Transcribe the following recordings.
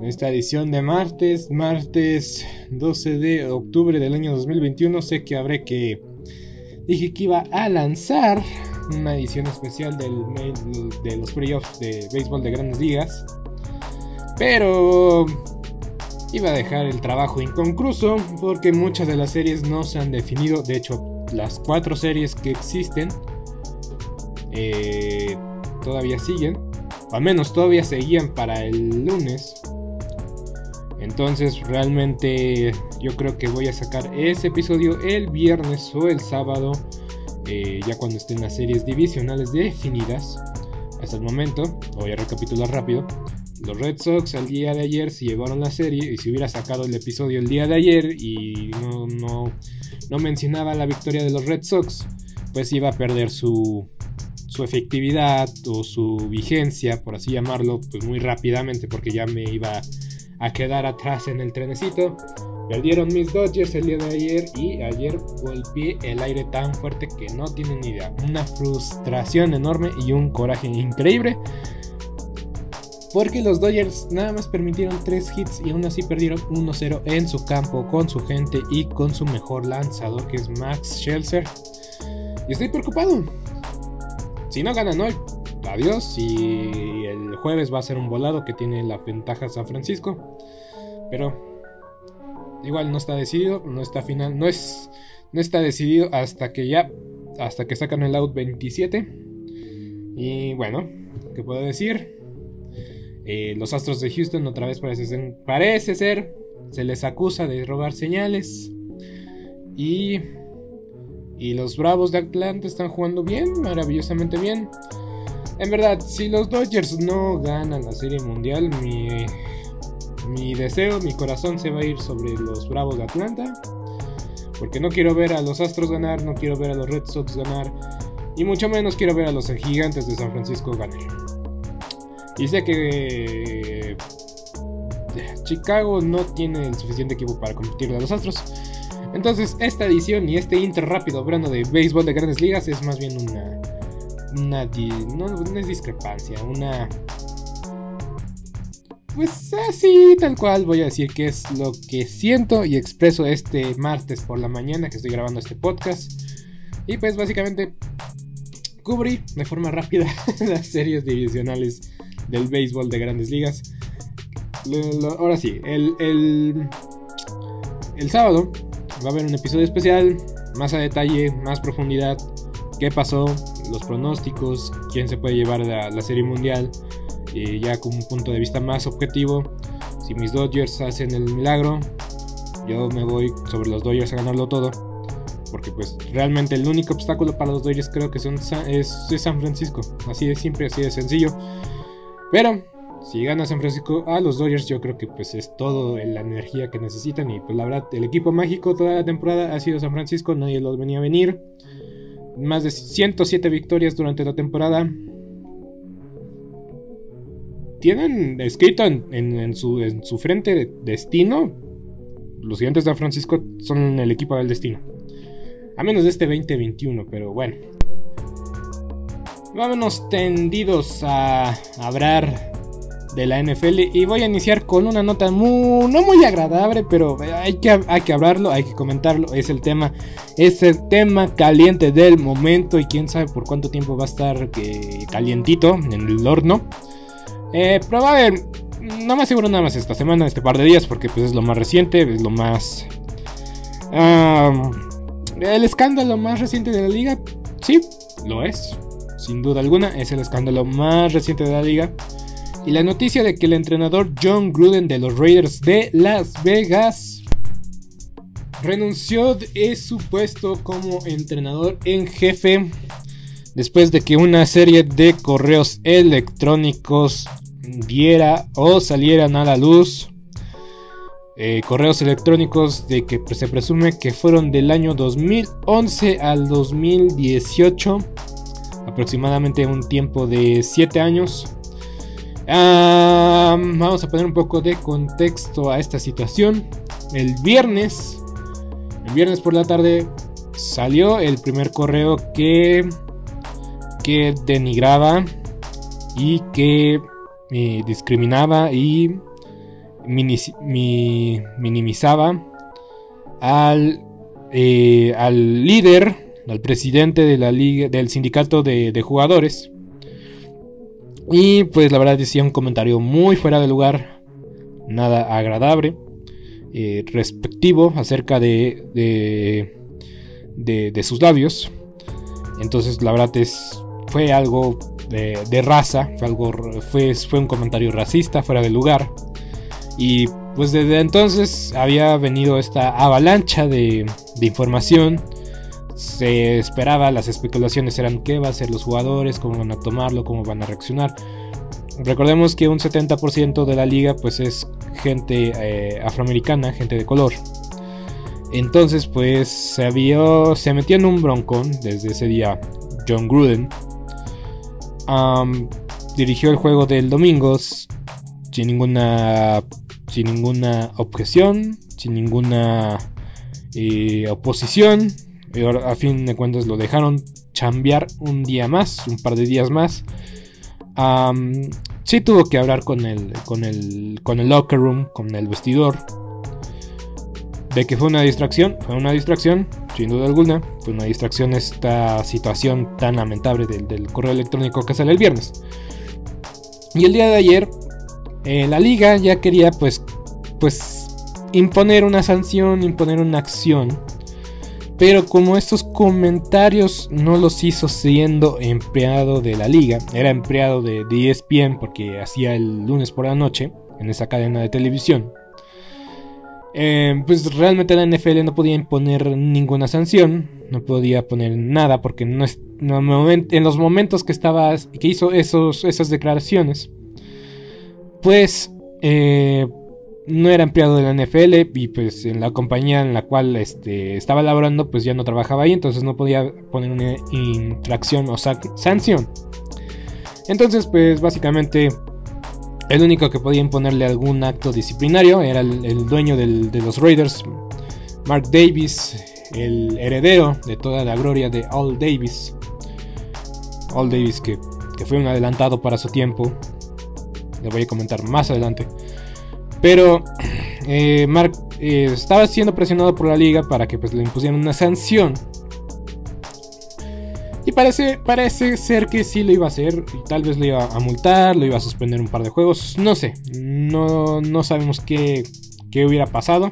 En esta edición de martes, martes 12 de octubre del año 2021, sé que habré que... Dije que iba a lanzar una edición especial del, de los playoffs de béisbol de grandes ligas. Pero iba a dejar el trabajo inconcluso porque muchas de las series no se han definido. De hecho, las cuatro series que existen eh, todavía siguen. O al menos todavía seguían para el lunes. Entonces realmente yo creo que voy a sacar ese episodio el viernes o el sábado, eh, ya cuando estén las series divisionales definidas. Hasta el momento, voy a recapitular rápido. Los Red Sox al día de ayer se llevaron la serie y si hubiera sacado el episodio el día de ayer y no, no, mencionaba la victoria de los Red Sox, pues iba a perder su, su efectividad o su vigencia, por así llamarlo, pues muy rápidamente porque ya me iba quedar atrás en el trenecito. Perdieron mis Dodgers el día de ayer y ayer golpeé el aire tan fuerte que no tienen ni idea. Una frustración enorme y un coraje increíble. Porque los Dodgers nada más permitieron 3 hits y aún así perdieron 1-0 en su campo con su gente y con su mejor lanzador que es Max Scherzer. Y estoy preocupado. Si no ganan hoy, adiós. Y el jueves va a ser un volado que tiene la ventaja San Francisco. Pero igual no está decidido, no está final, no es no está decidido hasta que ya hasta que sacan el out 27. Y bueno, ¿qué puedo decir? Eh, los Astros de Houston otra vez parece ser, parece ser se les acusa de robar señales. Y y los Bravos de Atlanta están jugando bien, maravillosamente bien. En verdad, si los Dodgers no ganan la Serie Mundial, mi, mi deseo, mi corazón se va a ir sobre los Bravos de Atlanta. Porque no quiero ver a los Astros ganar, no quiero ver a los Red Sox ganar. Y mucho menos quiero ver a los Gigantes de San Francisco ganar. Y sé que Chicago no tiene el suficiente equipo para competirle a los Astros. Entonces, esta edición y este intro rápido hablando de béisbol de grandes ligas es más bien una. Una. No, es discrepancia, una. Pues así, tal cual voy a decir que es lo que siento y expreso este martes por la mañana que estoy grabando este podcast. Y pues básicamente cubrí de forma rápida las series divisionales del béisbol de grandes ligas. Ahora sí, el, el, el sábado va a haber un episodio especial, más a detalle, más profundidad, qué pasó, los pronósticos, quién se puede llevar a la serie mundial, eh, ya con un punto de vista más objetivo. Si mis Dodgers hacen el milagro, yo me voy sobre los Dodgers a ganarlo todo. Porque pues realmente el único obstáculo para los Dodgers creo que son, es, es San Francisco. Así de simple, así de sencillo. Pero si gana San Francisco a los Dodgers, yo creo que pues es todo la energía que necesitan. Y pues la verdad, el equipo mágico toda la temporada ha sido San Francisco, nadie los venía a venir. Más de 107 victorias durante la temporada. tienen escrito en, su, en su frente destino, los gigantes de San Francisco son el equipo del destino. A menos de este 2021, pero bueno. Vámonos tendidos a hablar de la NFL y voy a iniciar con una nota muy, no muy agradable, pero hay que, hay que hablarlo, hay que comentarlo. Es el tema, es el tema caliente del momento y quién sabe por cuánto tiempo va a estar calientito en el horno. Eh, probable, no más seguro nada más esta semana, este par de días, porque pues es lo más reciente, es lo más... el escándalo más reciente de la liga, sí, lo es. Sin duda alguna, es el escándalo más reciente de la liga. Y la noticia de que el entrenador John Gruden de los Raiders de Las Vegas renunció de su puesto como entrenador en jefe después de que una serie de correos electrónicos diera o salieran a la luz. Eh, correos electrónicos de que se presume que fueron del año 2011 al 2018, aproximadamente un tiempo de 7 años vamos a poner un poco de contexto a esta situación. El viernes, el viernes por la tarde, salió el primer correo que, que denigraba y que eh, discriminaba y minimizaba al, eh, al líder, al presidente de la liga, del sindicato de jugadores y pues la verdad decía un comentario muy fuera de lugar, nada agradable, eh, respectivo acerca de, de, de, sus labios. Entonces la verdad es, fue algo de, raza, fue, algo, fue, fue un comentario racista, fuera de lugar. Y pues desde entonces había venido esta avalancha de, de información se esperaba, las especulaciones eran qué va a hacer los jugadores, cómo van a tomarlo, cómo van a reaccionar. Recordemos que un 70% de la liga pues es gente eh, afroamericana, gente de color. Entonces pues se, había, se metió en un broncón desde ese día John Gruden. dirigió el juego del domingo sin ninguna, sin ninguna objeción, sin ninguna eh, oposición y a fin de cuentas lo dejaron chambear un día más, un par de días más. sí tuvo que hablar con el, con, el, con el locker room, con el vestidor. De que fue una distracción, fue una distracción, sin duda alguna. Fue una distracción esta situación tan lamentable del, correo electrónico que sale el viernes. Y el día de ayer, eh, la liga ya quería pues, pues imponer una sanción, imponer una acción pero como estos comentarios no los hizo siendo empleado de la liga, era empleado de, ESPN porque hacía el lunes por la noche en esa cadena de televisión. Eh, pues realmente la NFL no podía imponer ninguna sanción, no podía poner nada porque en los momentos que estaba que hizo esos, esas declaraciones, pues eh, no era empleado de la NFL y pues en la compañía en la cual este, estaba laborando pues ya no trabajaba ahí, entonces no podía poner una infracción o sanción. Entonces pues básicamente el único que podía imponerle algún acto disciplinario era el, dueño de los Raiders, Mark Davis, el heredero de toda la gloria de All Davis. All Davis que, que fue un adelantado para su tiempo. Le voy a comentar más adelante. Pero eh, Mark eh, estaba siendo presionado por la liga para que pues, le impusieran una sanción. Y parece, parece ser que sí lo iba a hacer. Tal vez lo iba a multar, lo iba a suspender un par de juegos. No sé. No, no sabemos qué, qué hubiera pasado.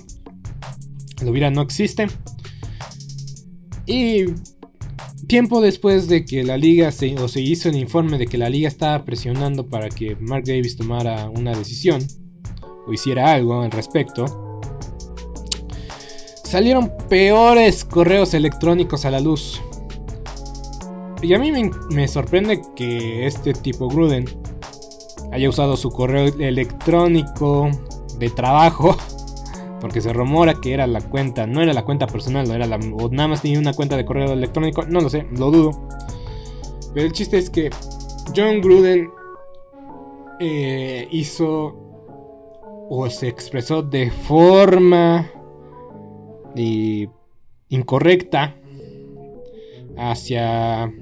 Lo hubiera no existe. Y tiempo después de que la liga se, o se hizo el informe de que la liga estaba presionando para que Mark Davis tomara una decisión o hiciera algo al respecto, salieron peores correos electrónicos a la luz. Y a mí me, sorprende que este tipo Gruden haya usado su correo electrónico de trabajo. Porque se rumora que era la cuenta, no era la cuenta personal, era la, o nada más tenía una cuenta de correo electrónico, no lo sé, lo dudo. Pero el chiste es que John Gruden eh, hizo o se expresó de forma eh, incorrecta hacia,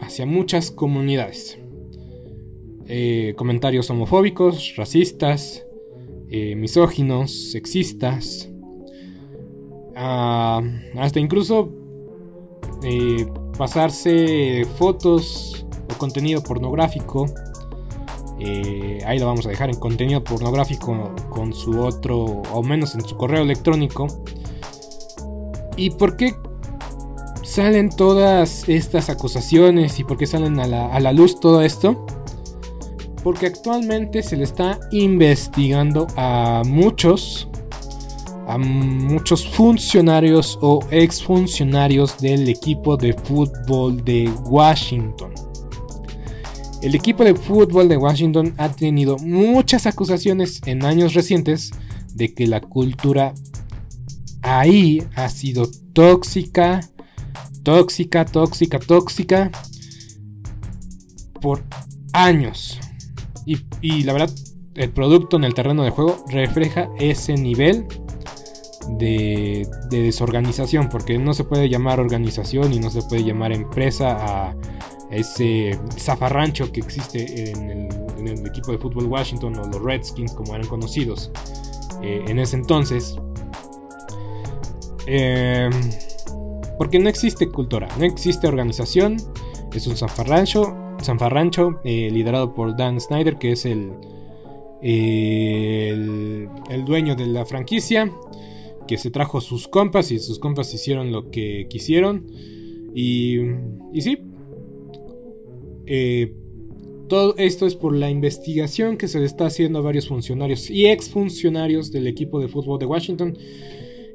hacia muchas comunidades. Eh, comentarios homofóbicos, racistas, misóginos, sexistas, ah, hasta incluso pasarse fotos o contenido pornográfico eh, ahí lo vamos a dejar en contenido pornográfico con su otro, o menos en su correo electrónico. ¿Y por qué salen todas estas acusaciones y por qué salen a la, luz todo esto? Porque actualmente se le está investigando a muchos, a muchos funcionarios o exfuncionarios del equipo de fútbol de Washington. El equipo de fútbol de Washington ha tenido muchas acusaciones en años recientes de que la cultura ahí ha sido tóxica, tóxica, tóxica, tóxica por años. Y, la verdad, el producto en el terreno de juego refleja ese nivel de, de, desorganización, porque no se puede llamar organización y no se puede llamar empresa a ese zafarrancho que existe en el, equipo de fútbol Washington o los Redskins como eran conocidos eh, en ese entonces. Em, porque no existe cultura, no existe organización, es un zafarrancho, zafarrancho eh, liderado por Dan Snyder, que es el, el, el dueño de la franquicia, que se trajo sus compas y sus compas hicieron lo que quisieron. Y, y sí, eh, todo esto es por la investigación que se le está haciendo a varios funcionarios y exfuncionarios del equipo de fútbol de Washington.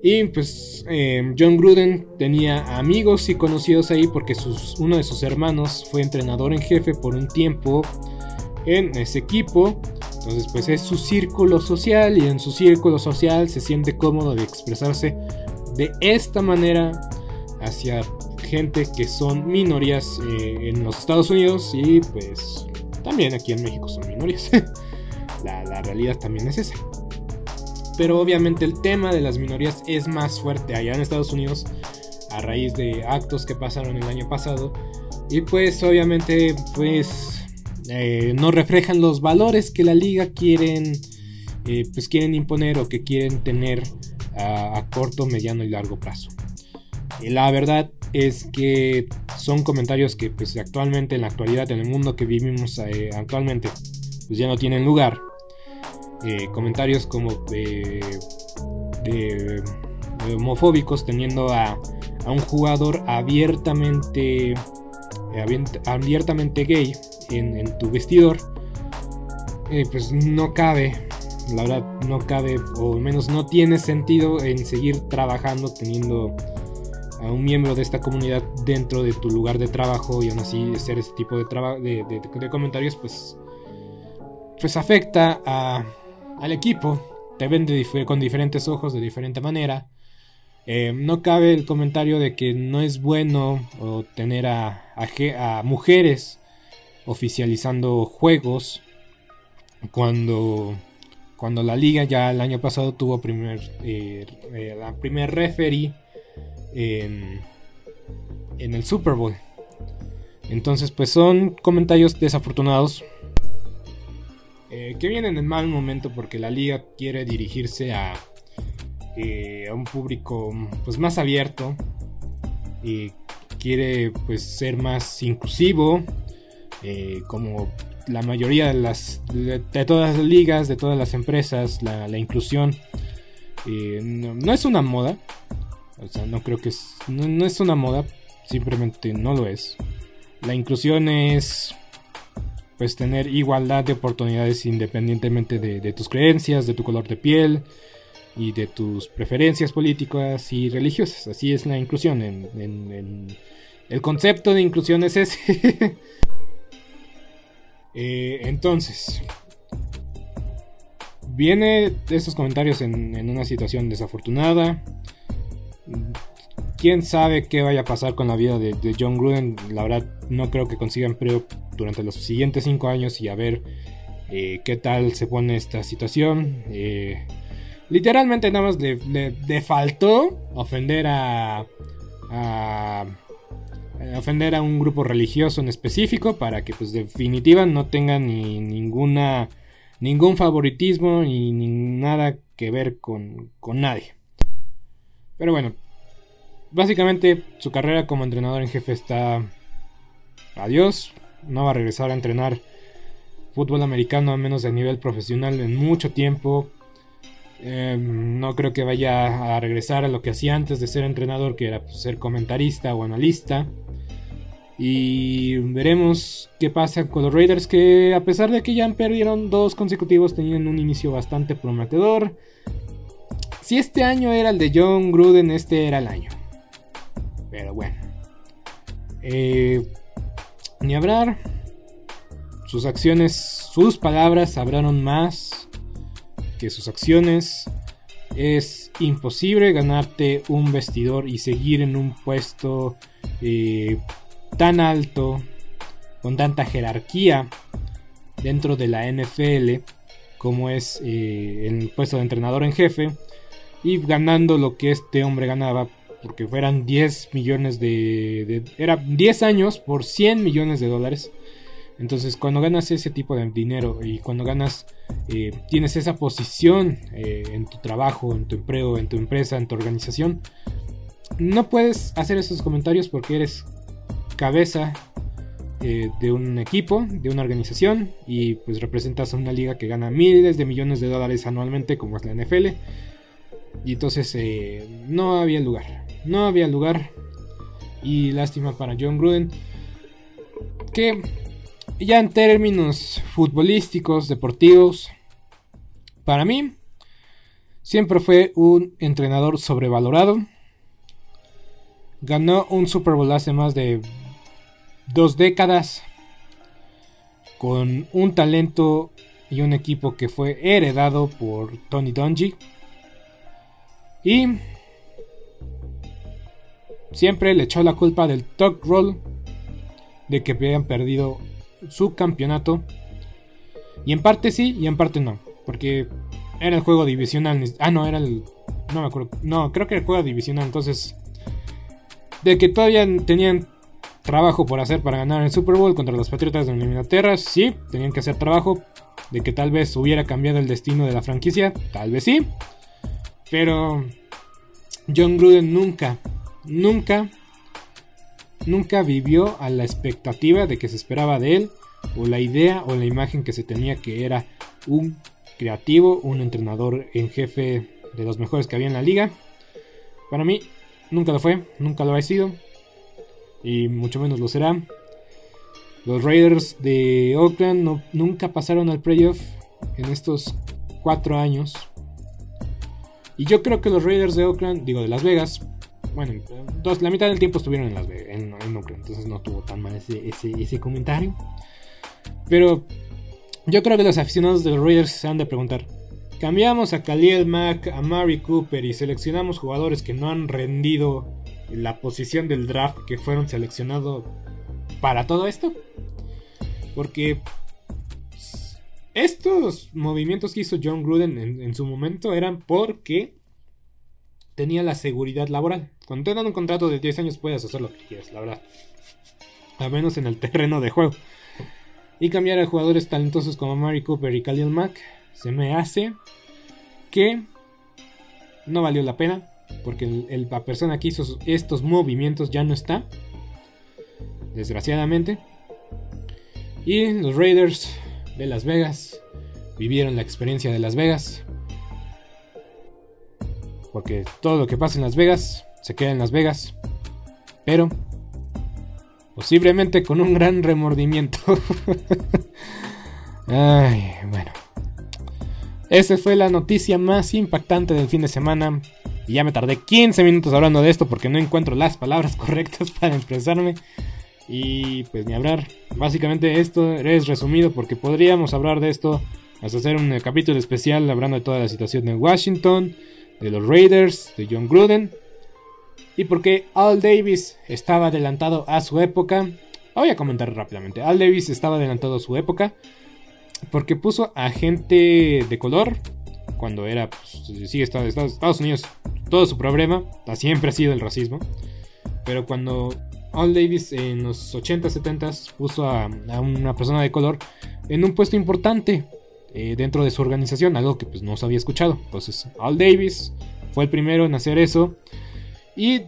Y pues eh, John Gruden tenía amigos y conocidos ahí porque uno de sus hermanos fue entrenador en jefe por un tiempo en ese equipo. Entonces pues es su círculo social y en su círculo social se siente cómodo de expresarse de esta manera hacia gente que son minorías eh, en los Estados Unidos y pues también aquí en México son minorías. la, realidad también es esa. Pero obviamente el tema de las minorías es más fuerte allá en Estados Unidos a raíz de actos que pasaron el año pasado. Y pues obviamente pues eh, no reflejan los valores que la liga quieren, eh, pues quieren imponer o que quieren tener a, corto, mediano y largo plazo. La verdad es que son comentarios que pues actualmente en la actualidad en el mundo que vivimos eh, actualmente pues ya no tienen lugar. Eh, comentarios como de, homofóbicos teniendo a, un jugador abiertamente abiertamente gay en, tu vestidor eh, pues no cabe la verdad no cabe o al menos no tiene sentido en seguir trabajando teniendo a un miembro de esta comunidad dentro de tu lugar de trabajo y aún así hacer este tipo de, de, de, comentarios pues pues afecta a, al equipo te ven con diferentes ojos de diferente manera. Eh, no cabe el comentario de que no es bueno tener a, mujeres oficializando juegos cuando cuando la liga ya el año pasado tuvo primer eh, eh, la primer referee en, el Super Bowl. Entonces, pues son comentarios desafortunados eh, que vienen en mal momento porque la liga quiere dirigirse a, eh, a un público pues más abierto y quiere pues ser más inclusivo eh, como la mayoría de las de, todas las ligas de todas las empresas la, inclusión no, es una moda o sea, no creo que es. No, es una moda, simplemente no lo es. La inclusión es. Pues tener igualdad de oportunidades independientemente de, tus creencias, de tu color de piel y de tus preferencias políticas y religiosas. Así es la inclusión. El concepto de inclusión es ese. Eh, entonces, viene estos comentarios en, en, una situación desafortunada quién sabe qué vaya a pasar con la vida de, John Gruden. La verdad, no creo que consiga empleo durante los siguientes cinco años y a ver eh, qué tal se pone esta situación. Eh, literalmente nada más le, faltó ofender a, a- ofender a un grupo religioso en específico para que pues definitiva no tenga ni ninguna ningún favoritismo ni, ni nada que ver con, con nadie. Pero bueno, básicamente su carrera como entrenador en jefe está adiós. No va a regresar a entrenar fútbol americano a menos de nivel profesional en mucho tiempo. Eh, no creo que vaya a regresar a lo que hacía antes de ser entrenador, que era pues, ser comentarista o analista. Y veremos qué pasa con los Raiders, que a pesar de que ya perdieron dos consecutivos, tenían un inicio bastante prometedor. Si este año era el de John Gruden, este era el año. Pero bueno. Eh, ni hablar. Sus acciones, sus palabras hablaron más que sus acciones. Es imposible ganarte un vestidor y seguir en un puesto eh, tan alto, con tanta jerarquía dentro de la NFL, como es eh, el puesto de entrenador en jefe, y ganando lo que este hombre ganaba, porque fueran 10 millones de... de era 10 años por 100 millones de dólares. Entonces, cuando ganas ese tipo de dinero y cuando ganas, eh, tienes esa posición eh, en tu trabajo, en tu empleo, en tu empresa, en tu organización, no puedes hacer esos comentarios porque eres cabeza eh, de un equipo, de una organización y pues representas a una liga que gana miles de millones de dólares anualmente como es la NFL. Y entonces eh, no había lugar, no había lugar. Y lástima para John Gruden, que ya en términos futbolísticos, deportivos, para mí siempre fue un entrenador sobrevalorado. Ganó un Super Bowl hace más de dos décadas con un talento y un equipo que fue heredado por Tony Dungy. Y siempre le echó la culpa del talk roll de que habían perdido su campeonato. Y en parte sí y en parte no. Porque era el juego divisional. Ah, no, era el... No me acuerdo. No, creo que era el juego divisional. Entonces... De que todavía tenían trabajo por hacer para ganar el Super Bowl contra los Patriotas de Inglaterra. Sí, tenían que hacer trabajo. De que tal vez hubiera cambiado el destino de la franquicia. Tal vez sí. Pero... John Gruden nunca, nunca nunca vivió a la expectativa de que se esperaba de él, o la idea o la imagen que se tenía que era un creativo, un entrenador en jefe de los mejores que había en la liga. Para mí, nunca lo fue, nunca lo ha sido, y mucho menos lo será. Los Raiders de Oakland nunca pasaron al playoff en estos cuatro años. Y yo creo que los Raiders de Oakland, digo de Las Vegas, bueno, dos, la mitad del tiempo estuvieron en Las Vegas, en, Oakland, entonces no tuvo tan mal ese, ese, ese comentario. Pero yo creo que los aficionados de los Raiders se han de preguntar: ¿cambiamos a Khalil Mack, a Mari Cooper y seleccionamos jugadores que no han rendido en la posición del draft que fueron seleccionados para todo esto? Porque estos movimientos que hizo John Gruden en, su momento eran porque tenía la seguridad laboral. Cuando te dan un contrato de 10 años puedes hacer lo que quieras, la verdad. Al menos en el terreno de juego. Y cambiar a jugadores talentosos como Mari Cooper y Khalil Mack se me hace que no valió la pena. Porque el- la persona que hizo estos movimientos ya no está. Desgraciadamente. Y los Raiders de Las Vegas vivieron la experiencia de Las Vegas. Porque todo lo que pasa en Las Vegas se queda en Las Vegas. Pero posiblemente con un gran remordimiento. Ay, bueno. Esa fue la noticia más impactante del fin de semana. Y ya me tardé 15 minutos hablando de esto porque no encuentro las palabras correctas para expresarme. Y pues ni hablar. Básicamente esto es resumido porque podríamos hablar de esto hasta hacer un eh, capítulo especial hablando de toda la situación de Washington, de los Raiders, de John Gruden. y porque Al Davis estaba adelantado a su época. Voy a comentar rápidamente. Al Davis estaba adelantado a su época porque puso a gente de color cuando era, pues, sigue Estados Unidos, todo su problema siempre ha sido el racismo. Pero cuando Al Davis en los 80, 70 puso a, una persona de color en un puesto importante eh, dentro de su organización, algo que pues no se había escuchado. Entonces, Al Davis fue el primero en hacer eso. Y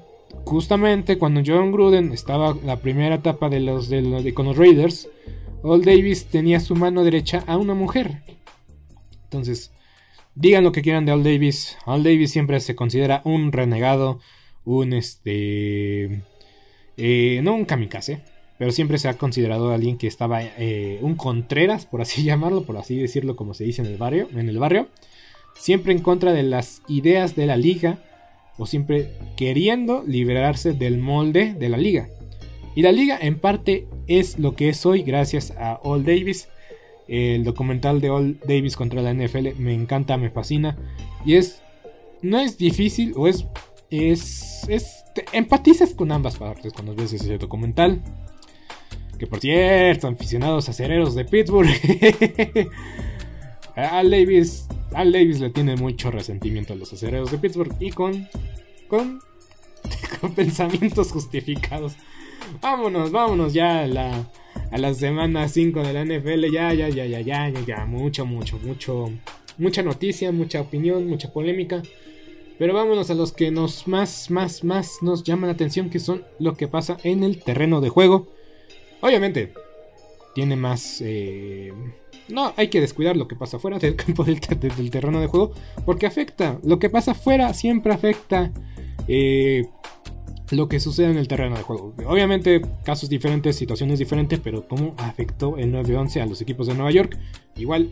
justamente cuando John Gruden estaba la primera etapa de los, de los con los Raiders, Al Davis tenía su mano derecha a una mujer. Entonces, digan lo que quieran de Al Davis. Al Davis siempre se considera un renegado, un este. Eh, no un kamikaze, pero siempre se ha considerado alguien que estaba eh, un contreras, por así llamarlo, por así decirlo, como se dice en el barrio, en el barrio, siempre en contra de las ideas de la liga o siempre queriendo liberarse del molde de la liga. Y la liga en parte es lo que es hoy gracias a All Davis. El documental de All Davis contra la NFL me encanta, me fascina. Y es. No es difícil, o es. Es. es empatizas con ambas partes cuando ves ese documental. Que por cierto, aficionados acereros de Pittsburgh. Al Davis al Davis le tiene mucho resentimiento a los acereros de Pittsburgh y con, con, con pensamientos justificados. Vámonos, vámonos ya a la, a la semana 5 de la NFL. Ya, ya, ya, ya, ya, ya, ya. Mucho, mucho, mucho. Mucha noticia, mucha opinión, mucha polémica. Pero vámonos a los que nos más, más, más nos llaman la atención, que son lo que pasa en el terreno de juego. Obviamente, tiene más... Eh, no, hay que descuidar lo que pasa fuera del campo del, terreno de juego, porque afecta. Lo que pasa fuera siempre afecta eh, lo que sucede en el terreno de juego. Obviamente, casos diferentes, situaciones diferentes, pero cómo afectó el 9-11 a los equipos de Nueva York. Igual,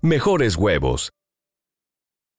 mejores huevos.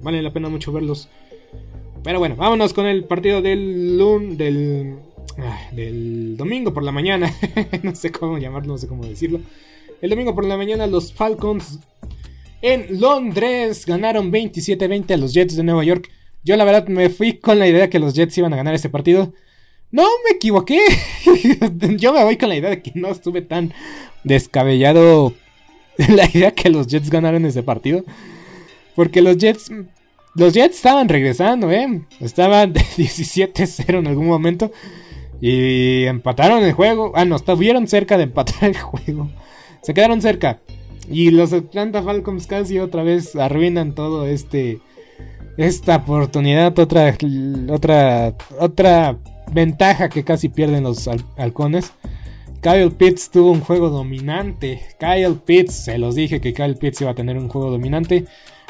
Vale la pena mucho verlos. Pero bueno, vámonos con el partido del lun, del, del domingo por la mañana. no sé cómo llamarlo, no sé cómo decirlo. El domingo por la mañana los Falcons en Londres ganaron 27-20 a los Jets de Nueva York. Yo la verdad me fui con la idea que los Jets iban a ganar este partido. No me equivoqué. Yo me voy con la idea de que no estuve tan descabellado la idea que los Jets ganaron ese partido. Porque los Jets. Los Jets estaban regresando, ¿eh? Estaban de 17-0 en algún momento. Y empataron el juego. Ah, no, estuvieron cerca de empatar el juego. Se quedaron cerca. Y los Atlanta Falcons casi otra vez arruinan todo este. Esta oportunidad. Otra. Otra. Otra ventaja que casi pierden los halcones. Kyle Pitts tuvo un juego dominante. Kyle Pitts, se los dije que Kyle Pitts iba a tener un juego dominante.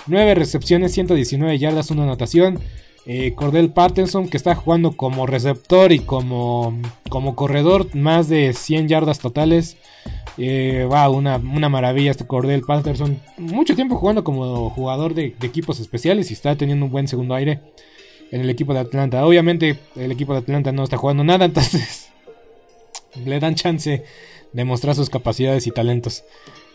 9 recepciones, 119 yardas, una anotación. Eh, Cordell Patterson, que está jugando como receptor y como, como corredor, más de 100 yardas totales. Eh, va, una, maravilla este Cordell Patterson. Mucho tiempo jugando como jugador de, equipos especiales y está teniendo un buen segundo aire. en el equipo de Atlanta. Obviamente el equipo de Atlanta no está jugando nada, entonces le dan chance de mostrar sus capacidades y talentos.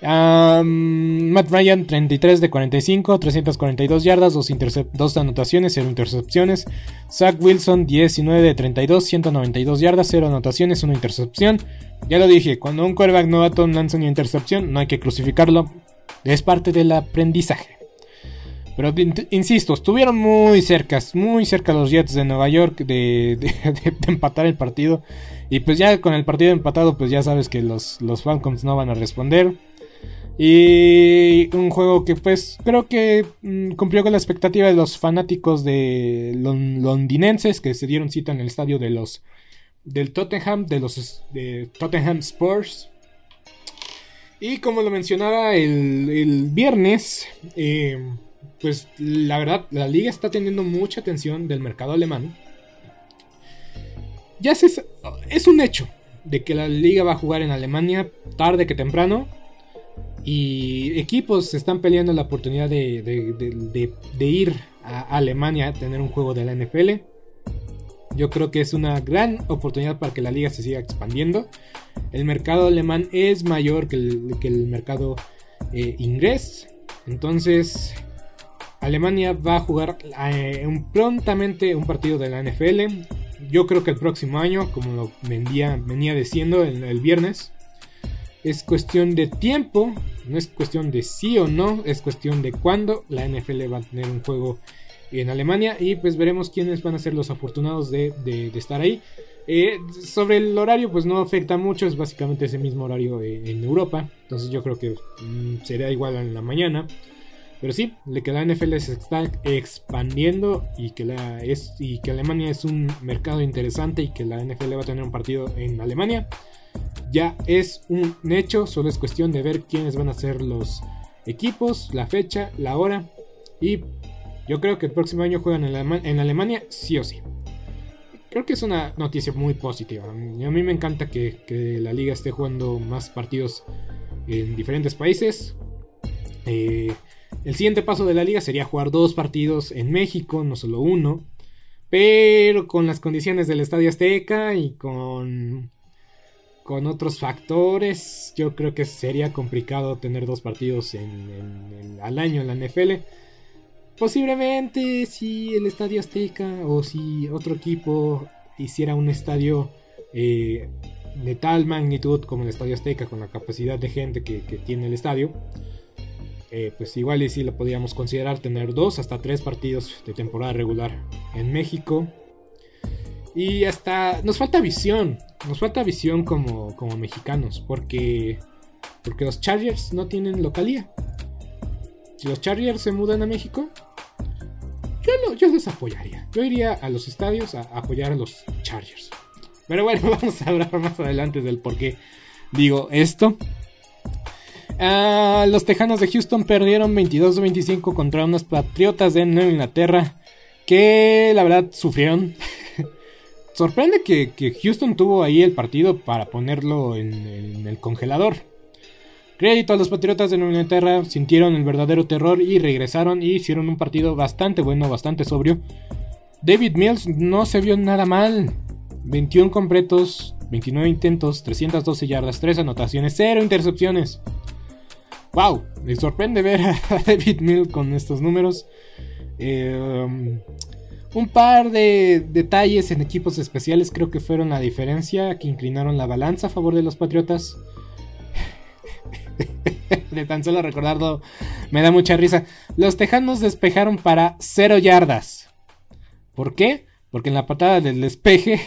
Matt Ryan, 33 de 45, 342 yardas, 2, anotaciones, 0 intercepciones. Zach Wilson, 19 de 32, 192 yardas, 0 anotaciones, 1 intercepción. Ya lo dije, cuando un quarterback novato lanza una intercepción, no hay que crucificarlo. Es parte del aprendizaje. Pero insisto, estuvieron muy cerca, muy cerca los Jets de Nueva York de, empatar el partido. Y pues ya con el partido empatado, pues ya sabes que los, los Falcons no van a responder. Y un juego que pues creo que mm, cumplió con la expectativa de los fanáticos de londinenses que se dieron cita en el estadio de los del Tottenham, de los de Tottenham Spurs. Y como lo mencionaba el, viernes, eh, pues la verdad la liga está teniendo mucha atención del mercado alemán. Ya se, es un hecho de que la liga va a jugar en Alemania tarde que temprano y equipos están peleando la oportunidad de, ir a Alemania a tener un juego de la NFL. Yo creo que es una gran oportunidad para que la liga se siga expandiendo. El mercado alemán es mayor que el, mercado eh, inglés. Entonces, Alemania va a jugar eh, prontamente un partido de la NFL. Yo creo que el próximo año, como lo venía diciendo el viernes, es cuestión de tiempo, no es cuestión de sí o no, es cuestión de cuándo la NFL va a tener un juego en Alemania y pues veremos quiénes van a ser los afortunados de, estar ahí. Eh, sobre el horario pues no afecta mucho, es básicamente ese mismo horario en Europa, entonces yo creo que mm, será igual en la mañana. Pero sí, de que la NFL se está expandiendo y que, la es, y que Alemania es un mercado interesante y que la NFL va a tener un partido en Alemania ya es un hecho, solo es cuestión de ver quiénes van a ser los equipos, la fecha, la hora y yo creo que el próximo año juegan en, Alemania sí o sí. Creo que es una noticia muy positiva. A mí me encanta que, la liga esté jugando más partidos en diferentes países. Eh, el siguiente paso de la liga sería jugar dos partidos en México, no solo uno. Pero con las condiciones del Estadio Azteca y con con otros factores, yo creo que sería complicado tener dos partidos al año en la NFL. Posiblemente si el Estadio Azteca o si otro equipo hiciera un estadio eh, de tal magnitud como el Estadio Azteca, con la capacidad de gente que, tiene el estadio, eh, pues igual y sí lo podríamos considerar tener dos hasta tres partidos de temporada regular en México y hasta nos falta visión, nos falta visión como, como mexicanos, porque, porque los Chargers no tienen localía. Si los Chargers se mudan a México, yo, no, yo les apoyaría. Yo iría a los estadios a apoyar a los Chargers. Pero bueno, vamos a hablar más adelante del por qué digo esto. Ah, los Tejanos de Houston perdieron 22-25 contra unos Patriotas de Nueva Inglaterra que la verdad sufrieron. Sorprende que, Houston tuvo ahí el partido para ponerlo en, el congelador. Crédito a los Patriotas de Nueva Inglaterra, sintieron el verdadero terror y regresaron y hicieron un partido bastante bueno, bastante sobrio. David Mills no se vio nada mal. 21 completos, 29 intentos, 312 yardas, 3 anotaciones, 0 intercepciones. ¡Wow! Me sorprende ver a David Mills con estos números. Eh, un par de detalles en equipos especiales creo que fueron la diferencia que inclinaron la balanza a favor de los Patriotas. de tan solo recordarlo me da mucha risa. Los Tejanos despejaron para 0 yardas. ¿Por qué? Porque en la patada del despeje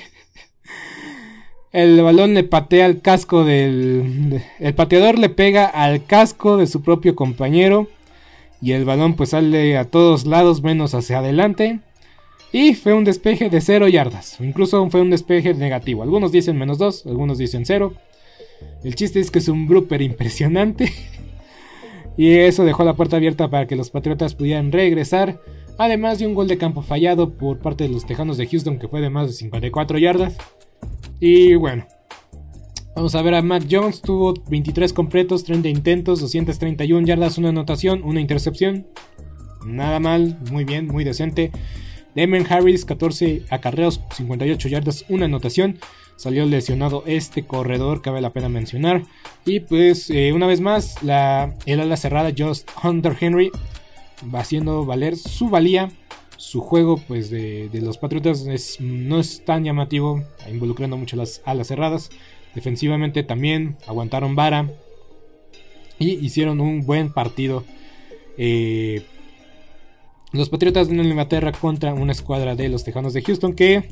el balón le patea al casco del... El pateador le pega al casco de su propio compañero y el balón pues sale a todos lados menos hacia adelante. Y fue un despeje de 0 yardas. Incluso fue un despeje negativo. Algunos dicen menos 2, algunos dicen 0. El chiste es que es un blooper impresionante. y eso dejó la puerta abierta para que los Patriotas pudieran regresar. Además de un gol de campo fallado por parte de los Tejanos de Houston que fue de más de 54 yardas. Y bueno. Vamos a ver a Matt Jones. Tuvo 23 completos, 30 intentos, 231 yardas, una anotación, una intercepción. Nada mal, muy bien, muy decente. Damon Harris, 14 acarreos, 58 yardas, una anotación. Salió lesionado este corredor, cabe la pena mencionar. Y pues eh, una vez más, la, el ala cerrada Just Hunter Henry va haciendo valer su valía. Su juego pues de, los Patriotas no es tan llamativo, involucrando mucho las alas cerradas. Defensivamente también aguantaron vara y hicieron un buen partido. Eh, los Patriotas de Inglaterra contra una escuadra de los Tejanos de Houston que,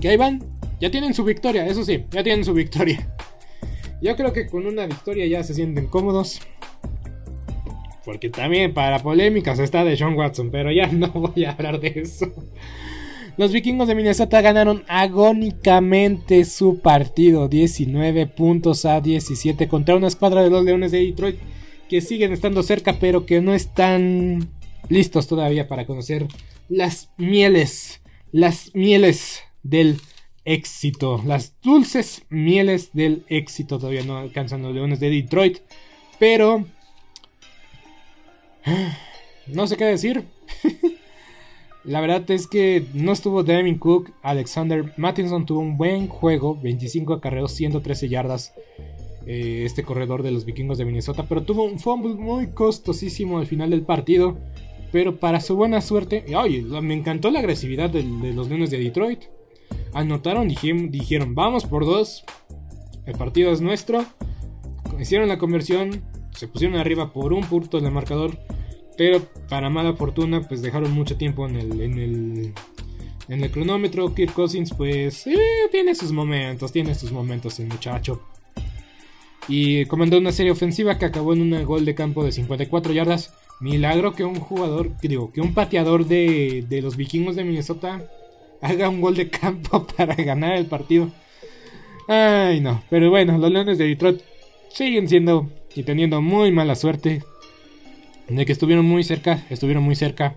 que ahí van, ya tienen su victoria, eso sí, ya tienen su victoria. Yo creo que con una victoria ya se sienten cómodos. Porque también para polémicas está de John Watson, pero ya no voy a hablar de eso. Los vikingos de Minnesota ganaron agónicamente su partido, 19 puntos a 17 contra una escuadra de los Leones de Detroit que siguen estando cerca, pero que no están listos todavía para conocer las mieles, las mieles del éxito, las dulces mieles del éxito. Todavía no alcanzan los Leones de Detroit, pero no sé qué decir. La verdad es que no estuvo Devin Cook. Alexander Mattinson tuvo un buen juego. 25 acarreos, 113 yardas. Eh, este corredor de los vikingos de Minnesota. Pero tuvo un fumble muy costosísimo al final del partido. Pero para su buena suerte. Oye, me encantó la agresividad de, los Leones de Detroit. Anotaron, dijeron, dijeron, vamos por dos. El partido es nuestro. Hicieron la conversión. Se pusieron arriba por un punto en el marcador. Pero para mala fortuna, pues dejaron mucho tiempo en el, en el, en el cronómetro. Kirk Cousins, pues tiene sus momentos, tiene sus momentos el muchacho. Y comandó una serie ofensiva que acabó en un gol de campo de 54 yardas. Milagro que un jugador, digo, que un pateador de, de los vikingos de Minnesota haga un gol de campo para ganar el partido. Ay, no. Pero bueno, los Leones de Detroit siguen siendo y teniendo muy mala suerte de que estuvieron muy cerca, estuvieron muy cerca.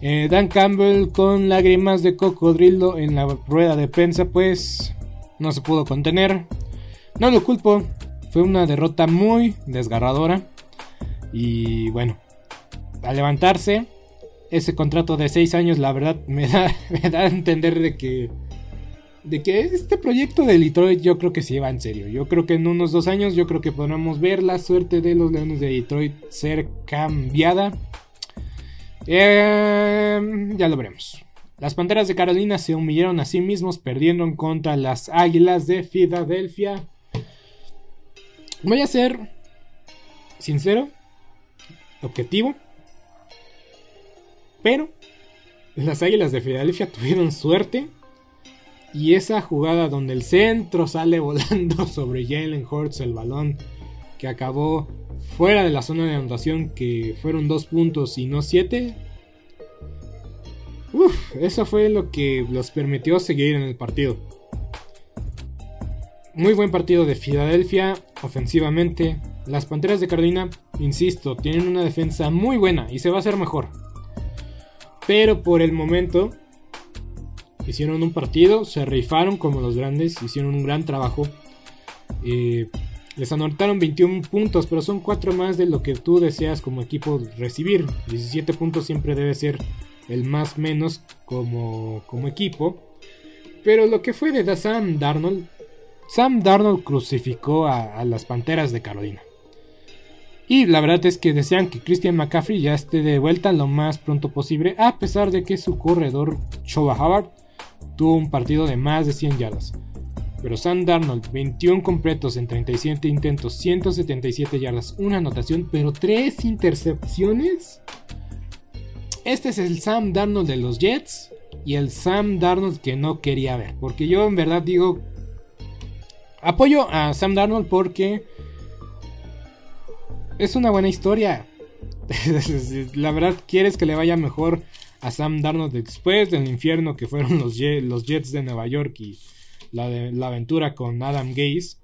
Eh, Dan Campbell con lágrimas de cocodrilo en la rueda de prensa, pues no se pudo contener. No lo culpo, fue una derrota muy desgarradora. Y bueno, al levantarse, ese contrato de 6 años, la verdad me da, me da a entender de que de que este proyecto de Detroit yo creo que se lleva en serio. Yo creo que en unos dos años yo creo que podremos ver la suerte de los Leones de Detroit ser cambiada. Em, ya lo veremos. Las Panteras de Carolina se humillaron a sí mismos, perdieron contra las Águilas de Filadelfia. Voy a ser sincero, objetivo, pero las Águilas de Filadelfia tuvieron suerte y esa jugada donde el centro sale volando sobre Jalen Hurts el balón que acabó fuera de la zona de anotación que fueron dos puntos y no siete. Uf, eso fue lo que los permitió seguir en el partido. Muy buen partido de Filadelfia ofensivamente. Las Panteras de Carolina, insisto, tienen una defensa muy buena y se va a hacer mejor. Pero por el momento hicieron un partido, se rifaron como los grandes, hicieron un gran trabajo. Eh, les anotaron 21 puntos, pero son 4 más de lo que tú deseas como equipo recibir. 17 puntos siempre debe ser el más menos como, como equipo. Pero lo que fue de Sam Darnold, Sam Darnold crucificó a, a, las Panteras de Carolina. Y la verdad es que desean que Christian McCaffrey ya esté de vuelta lo más pronto posible, a pesar de que su corredor Choba Howard tuvo un partido de más de 100 yardas. Pero Sam Darnold, 21 completos en 37 intentos, 177 yardas, una anotación, pero 3 intercepciones. Este es el Sam Darnold de los Jets y el Sam Darnold que no quería ver. Porque yo en verdad digo, apoyo a Sam Darnold porque es una buena historia. La verdad, quieres que le vaya mejor a Sam Darnold después del infierno que fueron los, los Jets de Nueva York y la, la aventura con Adam Gaze.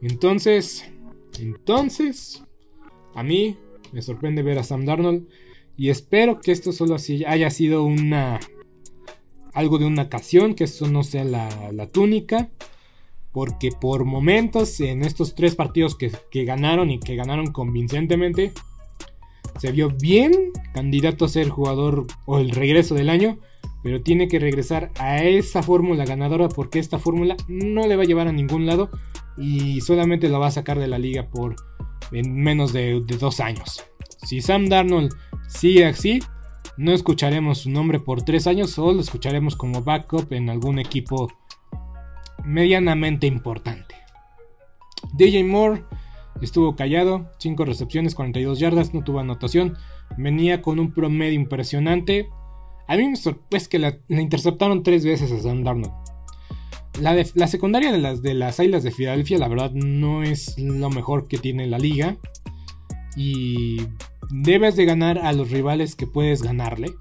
Entonces, entonces, a mí me sorprende ver a Sam Darnold y espero que esto solo haya sido una algo de una ocasión, que esto no sea la, la túnica. Porque por momentos en estos tres partidos que, ganaron y que ganaron convincentemente, se vio bien, candidato a ser jugador o el regreso del año, pero tiene que regresar a esa fórmula ganadora porque esta fórmula no le va a llevar a ningún lado y solamente lo va a sacar de la liga por en menos de, de dos años. Si Sam Darnold sigue así, no escucharemos su nombre por tres años o lo escucharemos como backup en algún equipo medianamente importante. DJ Moore estuvo callado, 5 recepciones, 42 yardas, no tuvo anotación, venía con un promedio impresionante. A mí me sorprende que la, interceptaron tres veces a Sam Darnold. La, secundaria de las, de las Islas de Filadelfia, la verdad, no es lo mejor que tiene la liga. Y debes de ganar a los rivales que puedes ganarle,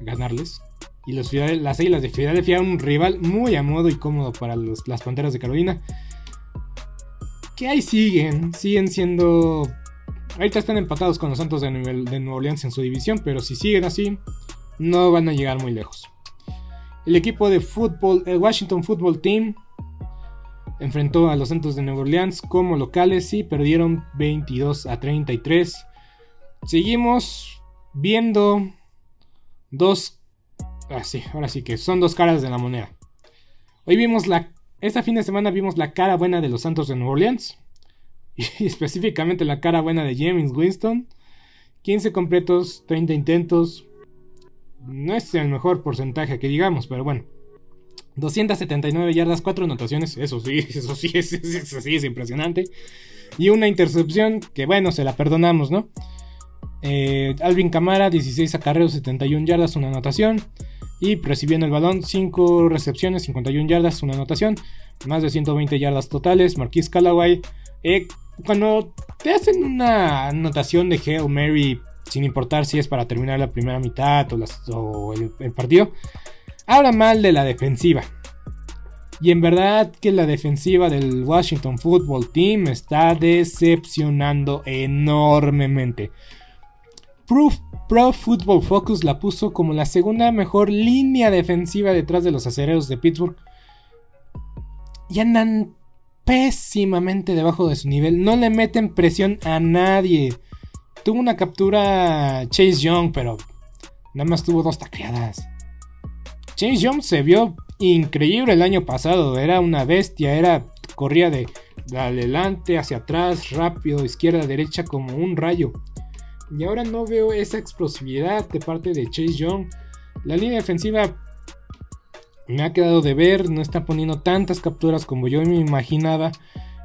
ganarles. Y los, las Águilas de Filadelfia, un rival muy a modo y cómodo para las Panteras de Carolina. Que ahí siguen, siguen siendo... Ahorita están empatados con los Santos de, de Nueva Orleans en su división, pero si siguen así, no van a llegar muy lejos. El equipo de fútbol, el Washington Football Team, enfrentó a los Santos de Nueva Orleans como locales y perdieron 22 a 33. Seguimos viendo dos... Ah, sí, ahora sí que son dos caras de la moneda. Hoy vimos la... Esta fin de semana vimos la cara buena de los Santos de Nueva Orleans. Y específicamente la cara buena de James Winston. 15 completos, 30 intentos. No es el mejor porcentaje que digamos, pero bueno. 279 yardas, 4 anotaciones. Eso sí, eso sí, eso sí es impresionante. Y una intercepción que bueno, se la perdonamos, ¿no? Eh, Alvin Camara, 16 acarreos, 71 yardas, una anotación. Y recibiendo el balón, 5 recepciones, 51 yardas, una anotación. Más de 120 yardas totales. Marquis Callaway. Eh, cuando te hacen una anotación de Hail Mary, sin importar si es para terminar la primera mitad o, el, el partido, habla mal de la defensiva. Y en verdad que la defensiva del Washington Football Team está decepcionando enormemente. Pro, Football Focus la puso como la segunda mejor línea defensiva detrás de los acereros de Pittsburgh. Y andan pésimamente debajo de su nivel. No le meten presión a nadie. Tuvo una captura Chase Young, pero nada más tuvo dos tacleadas. Chase Young se vio increíble el año pasado. Era una bestia. Era. Corría de adelante, hacia atrás, rápido, izquierda, derecha, como un rayo. Y ahora no veo esa explosividad de parte de Chase Young. La línea defensiva me ha quedado de ver, no está poniendo tantas capturas como yo me imaginaba.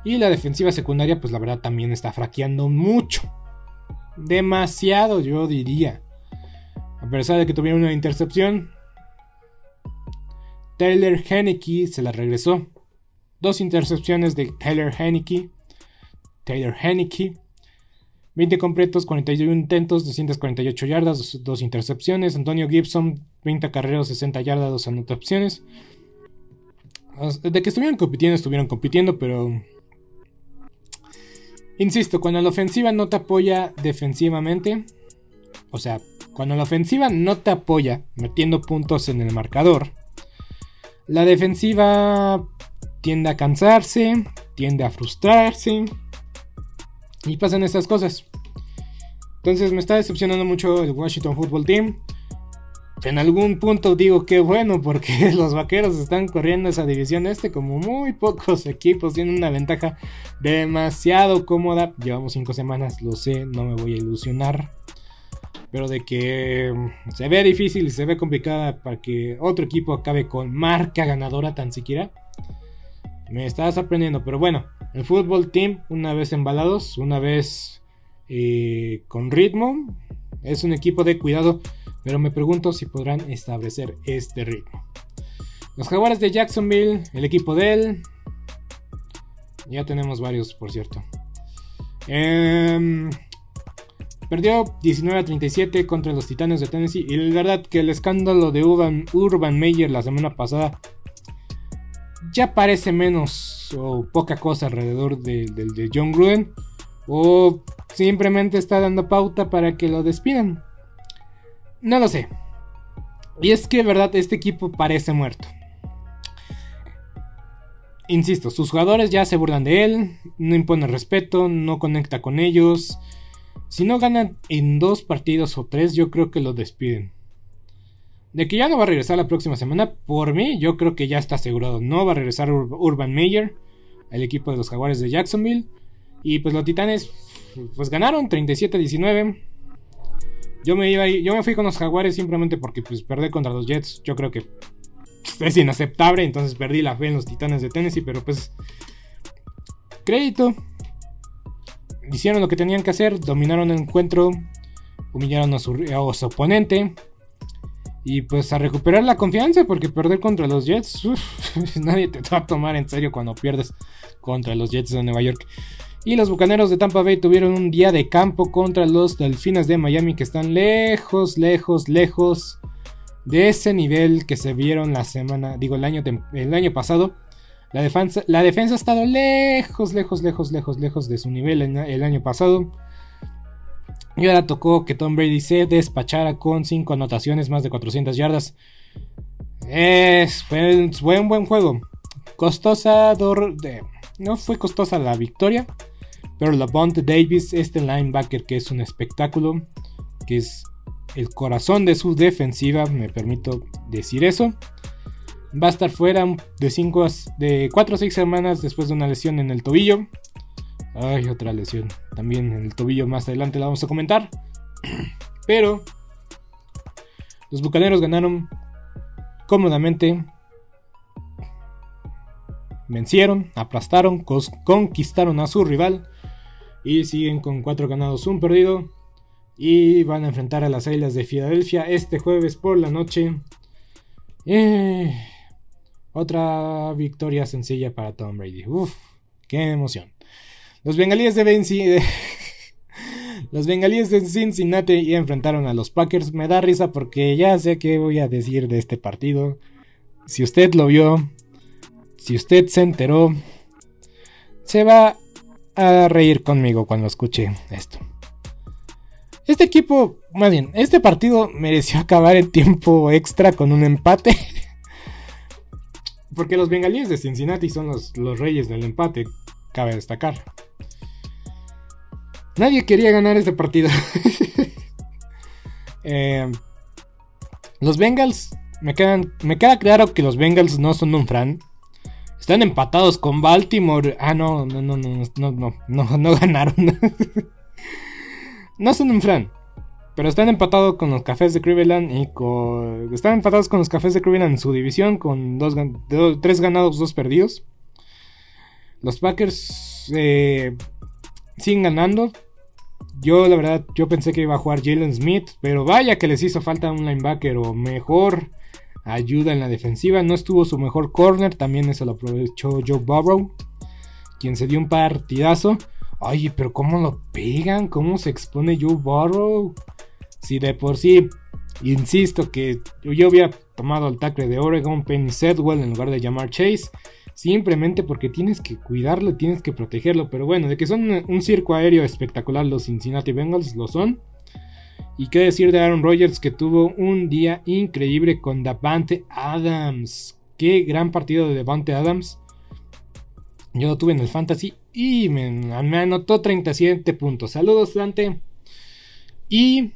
Y la defensiva secundaria, pues la verdad también está fraqueando mucho. Demasiado, yo diría. A pesar de que tuvieron una intercepción, Taylor Henneke se la regresó. Dos intercepciones de Taylor Henneke. Taylor Henneke 20 completos, 41 intentos, 248 yardas, 2 intercepciones. Antonio Gibson, 20 carreras, 60 yardas, 2 anotaciones. De que estuvieron compitiendo, estuvieron compitiendo, pero... Insisto, cuando la ofensiva no te apoya defensivamente, o sea, cuando la ofensiva no te apoya metiendo puntos en el marcador, la defensiva tiende a cansarse, tiende a frustrarse y pasan estas cosas. Entonces me está decepcionando mucho el Washington Football Team. En algún punto digo que bueno, porque los vaqueros están corriendo esa división este como muy pocos equipos. Tienen una ventaja demasiado cómoda. Llevamos 5 semanas, lo sé, no me voy a ilusionar. Pero de que se ve difícil y se ve complicada para que otro equipo acabe con marca ganadora tan siquiera. Me está sorprendiendo, pero bueno, el fútbol team, una vez embalados, una vez eh, con ritmo, es un equipo de cuidado, pero me pregunto si podrán establecer este ritmo. Los Jaguares de Jacksonville, el equipo de él. Ya tenemos varios, por cierto. Em, perdió 19 a 37 contra los Titanes de Tennessee. Y la verdad que el escándalo de Urban, Urban Meyer la semana pasada ya parece menos o poca cosa alrededor de, de, John Gruden. O simplemente está dando pauta para que lo despidan. No lo sé. Y es que, verdad, este equipo parece muerto. Insisto, sus jugadores ya se burlan de él, no impone respeto, no conecta con ellos. Si no ganan en dos partidos o tres, yo creo que lo despiden. De que ya no va a regresar la próxima semana, por mí, yo creo que ya está asegurado. No va a regresar Urban Meyer, el equipo de los Jaguares de Jacksonville. Y pues los Titanes, pues ganaron 37-19. Yo me, yo me fui con los Jaguares simplemente porque pues perder contra los Jets, yo creo que es inaceptable. Entonces perdí la fe en los Titanes de Tennessee, pero pues crédito hicieron lo que tenían que hacer, dominaron el encuentro, humillaron a su, oponente. Y pues a recuperar la confianza, porque perder contra los Jets, nadie te va a tomar en serio cuando pierdes contra los Jets de Nueva York. Y los Bucaneros de Tampa Bay tuvieron un día de campo contra los Delfines de Miami que están lejos, lejos, lejos de ese nivel que se vieron la semana, digo el año, el año pasado. La defensa, la defensa ha estado lejos, lejos, lejos, lejos, lejos de su nivel el año pasado. Y ahora tocó que Tom Brady se despachara con 5 anotaciones, más de 400 yardas. Es, fue, un buen juego. Costosa, no fue costosa la victoria. Pero la Bond Davis, este linebacker que es un espectáculo, que es el corazón de su defensiva, me permito decir eso va a estar fuera de, cinco, de 4 a 6 semanas después de una lesión en el tobillo. Ay, otra lesión. También en el tobillo más adelante la vamos a comentar. Pero los Bucaneros ganaron cómodamente. Vencieron, aplastaron, conquistaron a su rival. Y siguen con 4 ganados, un perdido. Y van a enfrentar a las Águilas de Filadelfia este jueves por la noche. Eh, otra victoria sencilla para Tom Brady. Uf, qué emoción. Los bengalíes de Los bengalíes de Cincinnati enfrentaron a los Packers. Me da risa porque ya sé qué voy a decir de este partido. Si usted lo vio, si usted se enteró, se va a reír conmigo cuando escuche esto. Este equipo, más bien, este partido mereció acabar en tiempo extra con un empate. Porque los bengalíes de Cincinnati son los, reyes del empate, cabe destacar. Nadie quería ganar este partido. Eh, los Bengals, me, quedan, me queda claro que los Bengals no son un fran. Están empatados con Baltimore. Ah, no, no, no, no, no, no, no, no ganaron. no son un fran. Pero están empatados con los Cafés de Cleveland y con... Están empatados con los Cafés de Cleveland en su división con dos, tres ganados, dos perdidos. Los Packers eh, siguen ganando. Yo la verdad, yo pensé que iba a jugar Jalen Smith, pero vaya que les hizo falta un linebacker o mejor ayuda en la defensiva. No estuvo su mejor corner, también eso lo aprovechó Joe Burrow, quien se dio un partidazo. Ay, pero ¿cómo lo pegan? ¿Cómo se expone Joe Burrow? Si de por sí, insisto que yo había tomado el tackle de Oregon, Penny Sedwell, en lugar de llamar Chase. Simplemente porque tienes que cuidarlo, tienes que protegerlo. Pero bueno, de que son un circo aéreo espectacular los Cincinnati Bengals, lo son. Y qué decir de Aaron Rodgers que tuvo un día increíble con Davante Adams. Qué gran partido de Davante Adams. Yo lo tuve en el fantasy y me, me anotó 37 puntos. Saludos, Dante. Y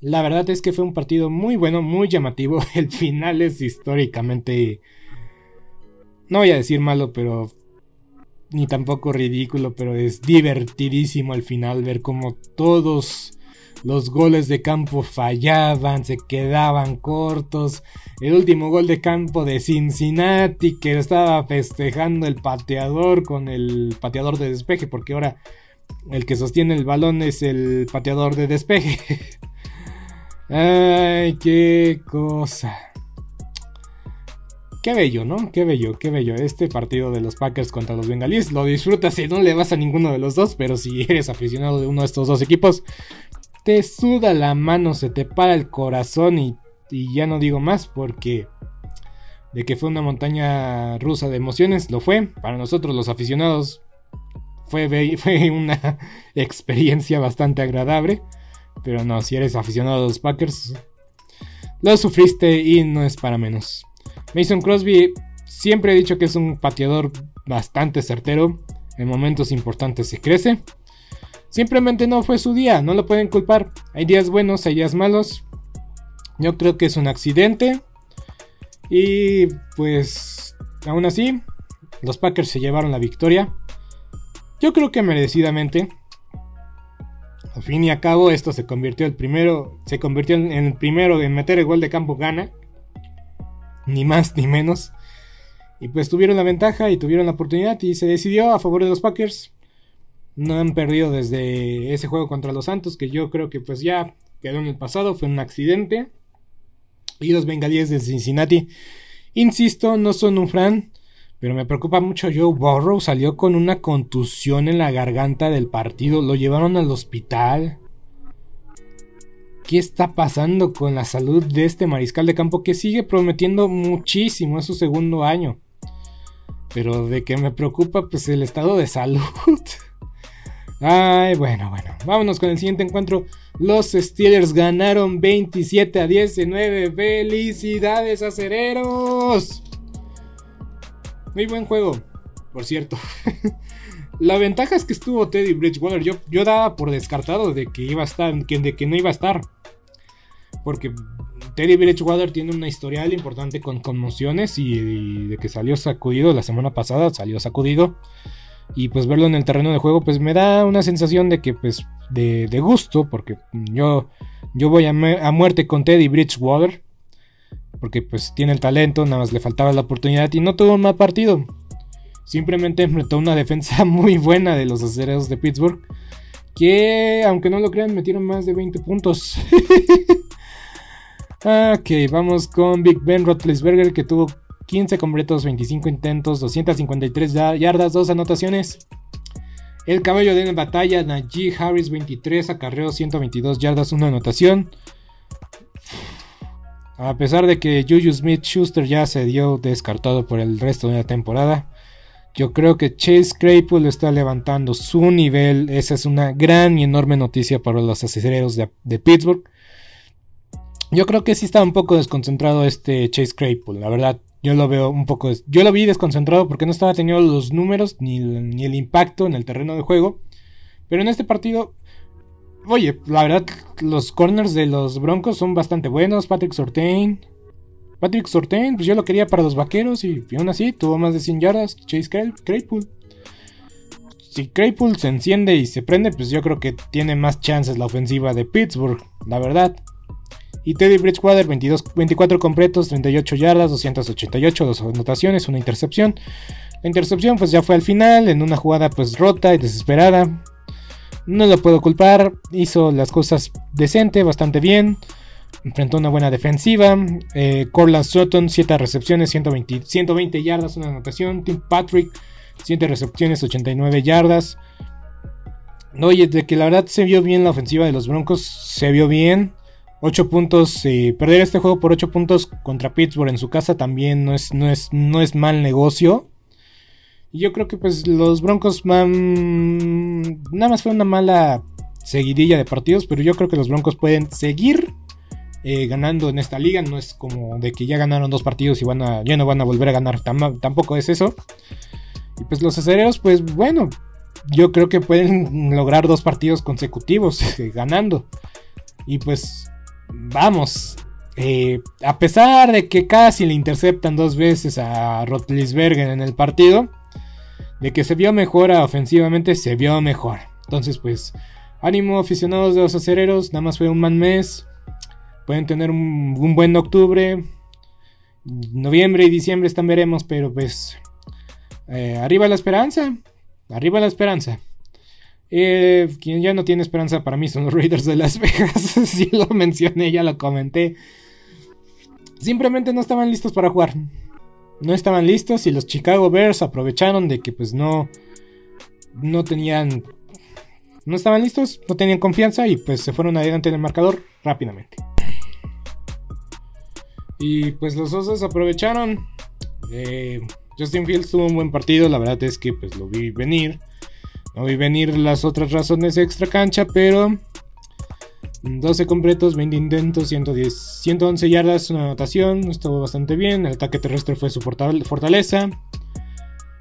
la verdad es que fue un partido muy bueno, muy llamativo. El final es históricamente... No voy a decir malo, pero... Ni tampoco ridículo, pero es divertidísimo al final ver cómo todos los goles de campo fallaban, se quedaban cortos. El último gol de campo de Cincinnati que estaba festejando el pateador con el pateador de despeje, porque ahora el que sostiene el balón es el pateador de despeje. Ay, qué cosa. Qué bello, ¿no? Qué bello, qué bello. Este partido de los Packers contra los Bengalíes lo disfrutas si no le vas a ninguno de los dos, pero si eres aficionado de uno de estos dos equipos, te suda la mano, se te para el corazón y, ya no digo más porque de que fue una montaña rusa de emociones, lo fue. Para nosotros los aficionados fue una experiencia bastante agradable. Pero no, si eres aficionado a los Packers, lo sufriste y no es para menos. Mason Crosby siempre he dicho que es un pateador bastante certero. En momentos importantes se crece. Simplemente no fue su día, no lo pueden culpar. Hay días buenos, hay días malos. Yo creo que es un accidente. Y pues, aún así, los Packers se llevaron la victoria. Yo creo que merecidamente. Al fin y a cabo, esto se convirtió el primero. Se convirtió en el primero en meter el gol de campo gana. Ni más ni menos. Y pues tuvieron la ventaja y tuvieron la oportunidad. Y se decidió a favor de los Packers. No han perdido desde ese juego contra los Santos. Que yo creo que pues ya quedó en el pasado. Fue un accidente. Y los bengalíes de Cincinnati. Insisto, no son un fan. Pero me preocupa mucho Joe Burrow. Salió con una contusión en la garganta del partido. Lo llevaron al hospital. ¿Qué está pasando con la salud de este mariscal de campo que sigue prometiendo muchísimo? Es su segundo año. Pero de que me preocupa pues el estado de salud. Ay, bueno, bueno. Vámonos con el siguiente encuentro. Los Steelers ganaron 27 a 19. ¡Felicidades, acereros! Muy buen juego, por cierto. La ventaja es que estuvo Teddy Bridgewater. Yo, yo daba por descartado de que iba a estar, de que no iba a estar. Porque Teddy Bridgewater tiene una historial importante con conmociones y, de que salió sacudido la semana pasada, salió sacudido. Y pues verlo en el terreno de juego, pues me da una sensación de que, pues, de, gusto, porque yo, yo voy a, a muerte con Teddy Bridgewater porque pues tiene el talento, nada más le faltaba la oportunidad y no tuvo un mal partido. Simplemente enfrentó una defensa muy buena de los acereros de Pittsburgh, que aunque no lo crean metieron más de 20 puntos. ok, vamos con Big Ben Roethlisberger que tuvo 15 completos, 25 intentos, 253 yardas, 2 anotaciones. El caballo de la batalla, Najee Harris 23, acarreó 122 yardas, 1 anotación. A pesar de que Juju Smith Schuster ya se dio descartado por el resto de la temporada, yo creo que Chase Claypool está levantando su nivel. Esa es una gran y enorme noticia para los acereros de, Pittsburgh. Yo creo que sí está un poco desconcentrado este Chase Claypool, la verdad. Yo lo veo un poco. Yo lo vi desconcentrado porque no estaba teniendo los números ni, ni el impacto en el terreno de juego. Pero en este partido Oye, la verdad, los corners de los Broncos son bastante buenos. Patrick Sortain. Patrick Sortain, pues yo lo quería para los vaqueros y, aún así tuvo más de 100 yardas. Chase Claypool. Si Claypool se enciende y se prende, pues yo creo que tiene más chances la ofensiva de Pittsburgh, la verdad. Y Teddy Bridgewater, 22, 24 completos, 38 yardas, 288, dos anotaciones, una intercepción. La intercepción pues ya fue al final, en una jugada pues rota y desesperada. No lo puedo culpar, hizo las cosas decente, bastante bien. Enfrentó una buena defensiva. Eh, Corland Sutton, 7 recepciones, 120, 120 yardas, una anotación. Tim Patrick, 7 recepciones, 89 yardas. Oye, de que la verdad se vio bien la ofensiva de los Broncos, se vio bien. 8 puntos, eh, perder este juego por 8 puntos contra Pittsburgh en su casa también no es, no es, no es mal negocio. Y yo creo que pues los Broncos nada más fue una mala seguidilla de partidos, pero yo creo que los Broncos pueden seguir eh, ganando en esta liga. No es como de que ya ganaron dos partidos y van a, ya no van a volver a ganar. tampoco es eso. Y pues los acereros, pues bueno, yo creo que pueden lograr dos partidos consecutivos ganando. Y pues vamos. Eh, a pesar de que casi le interceptan dos veces a Rotlisberger en el partido, de que se vio mejor ofensivamente, se vio mejor. Entonces, pues, ánimo aficionados de los acereros, nada más fue un man mes. Pueden tener un, buen octubre. Noviembre y diciembre están veremos, pero pues eh, arriba la esperanza. Arriba la esperanza. Eh, quien ya no tiene esperanza para mí son los Raiders de Las Vegas. si lo mencioné, ya lo comenté. Simplemente no estaban listos para jugar no estaban listos y los Chicago Bears aprovecharon de que pues no no tenían no estaban listos, no tenían confianza y pues se fueron adelante en el marcador rápidamente. Y pues los Osos aprovecharon. Eh, Justin Fields tuvo un buen partido, la verdad es que pues lo vi venir. No vi venir las otras razones extra cancha, pero 12 completos, 20 intentos, 110, 111 yardas, una anotación, estuvo bastante bien. El ataque terrestre fue su fortaleza.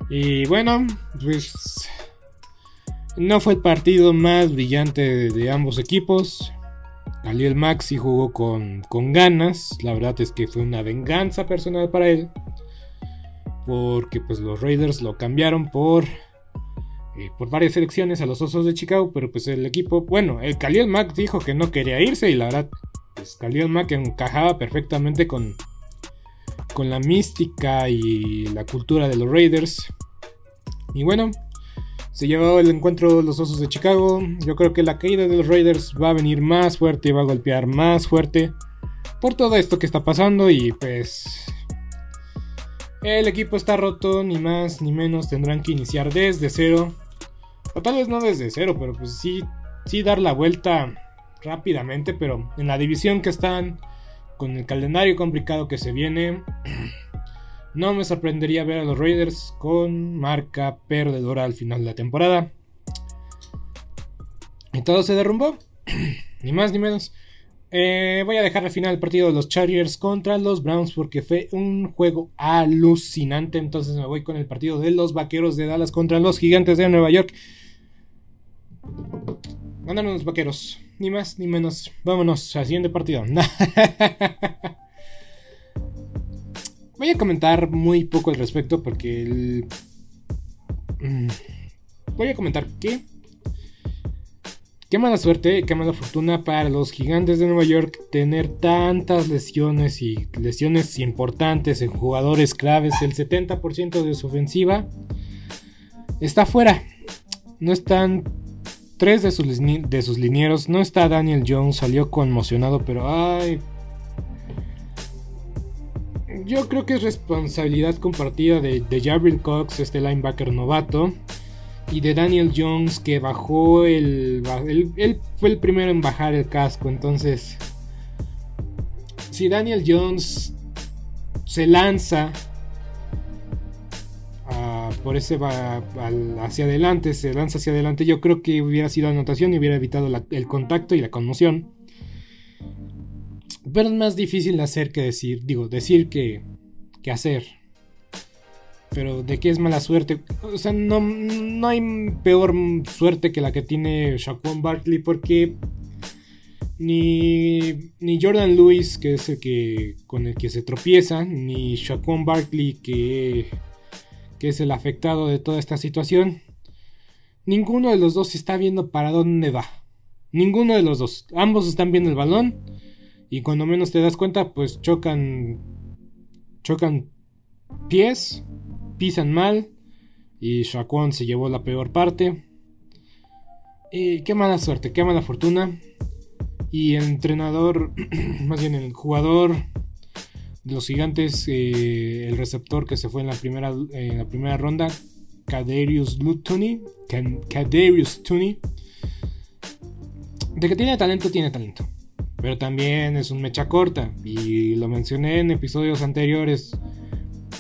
Y bueno, pues No fue el partido más brillante de, ambos equipos. Khalil sí jugó con, con ganas. La verdad es que fue una venganza personal para él. Porque pues los Raiders lo cambiaron por eh, por varias selecciones a los Osos de Chicago, pero pues el equipo, bueno, el Khalil Mack dijo que no quería irse y la verdad, pues Khalil Mack encajaba perfectamente con, con la mística y la cultura de los Raiders. Y bueno, se llevó el encuentro los Osos de Chicago. Yo creo que la caída de los Raiders va a venir más fuerte, va a golpear más fuerte por todo esto que está pasando y pues el equipo está roto, ni más ni menos tendrán que iniciar desde cero. O tal vez no desde cero, pero pues sí, sí dar la vuelta rápidamente. Pero en la división que están, con el calendario complicado que se viene, no me sorprendería ver a los Raiders con marca perdedora al final de la temporada. Y todo se derrumbó. ni más ni menos. Eh, voy a dejar al final el partido de los Chargers contra los Browns porque fue un juego alucinante. Entonces me voy con el partido de los Vaqueros de Dallas contra los Gigantes de Nueva York. Ganaron los vaqueros. Ni más ni menos. Vámonos al siguiente partido. Voy a comentar muy poco al respecto porque el... Mm, voy a comentar que... Qué mala suerte, qué mala fortuna para los gigantes de Nueva York tener tantas lesiones y lesiones importantes en jugadores claves. El 70% de su ofensiva está fuera. No están tres de sus, de sus linieros. No está Daniel Jones, salió conmocionado, pero ay. Yo creo que es responsabilidad compartida de, de Cox, este linebacker novato, y de Daniel Jones que bajó el, Él fue el primero en bajar el casco, entonces. Si Daniel Jones se lanza por ese va hacia adelante, se lanza hacia adelante, yo creo que hubiera sido anotación y hubiera evitado el contacto y la conmoción. Pero es más difícil hacer que decir, digo, decir que, que hacer. Pero de qué es mala suerte, o sea, no, no hay peor suerte que la que tiene Shaquan Barkley porque ni, ni Jordan Lewis, que es el que con el que se tropieza, ni Shaquan Barkley, que que es el afectado de toda esta situación, ninguno de los dos está viendo para dónde va. Ninguno de los dos. Ambos están viendo el balón y cuando menos te das cuenta, pues chocan chocan pies, pisan mal y Shaquan se llevó la peor parte. Y qué mala suerte, qué mala fortuna. Y el entrenador, más bien el jugador los gigantes, eh, el receptor que se fue en la primera, en la primera ronda, Kadarius Tooney, Kadarius Tooney, de que tiene talento, tiene talento. Pero también es un mecha corta. Y lo mencioné en episodios anteriores.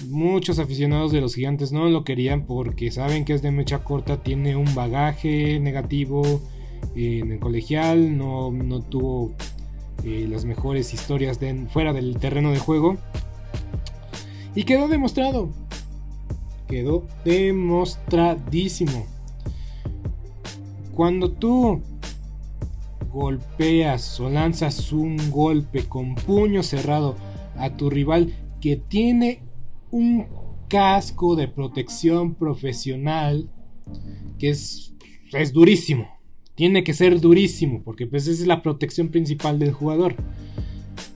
Muchos aficionados de los gigantes no lo querían porque saben que es de mecha corta, tiene un bagaje negativo en el colegial, no, no tuvo eh, las mejores historias fuera del terreno de juego. Y quedó demostrado. Quedó demostradísimo. Cuando tú golpeas o lanzas un golpe con puño cerrado a tu rival que tiene un casco de protección profesional que es, es durísimo tiene que ser durísimo, porque pues es la protección principal del jugador.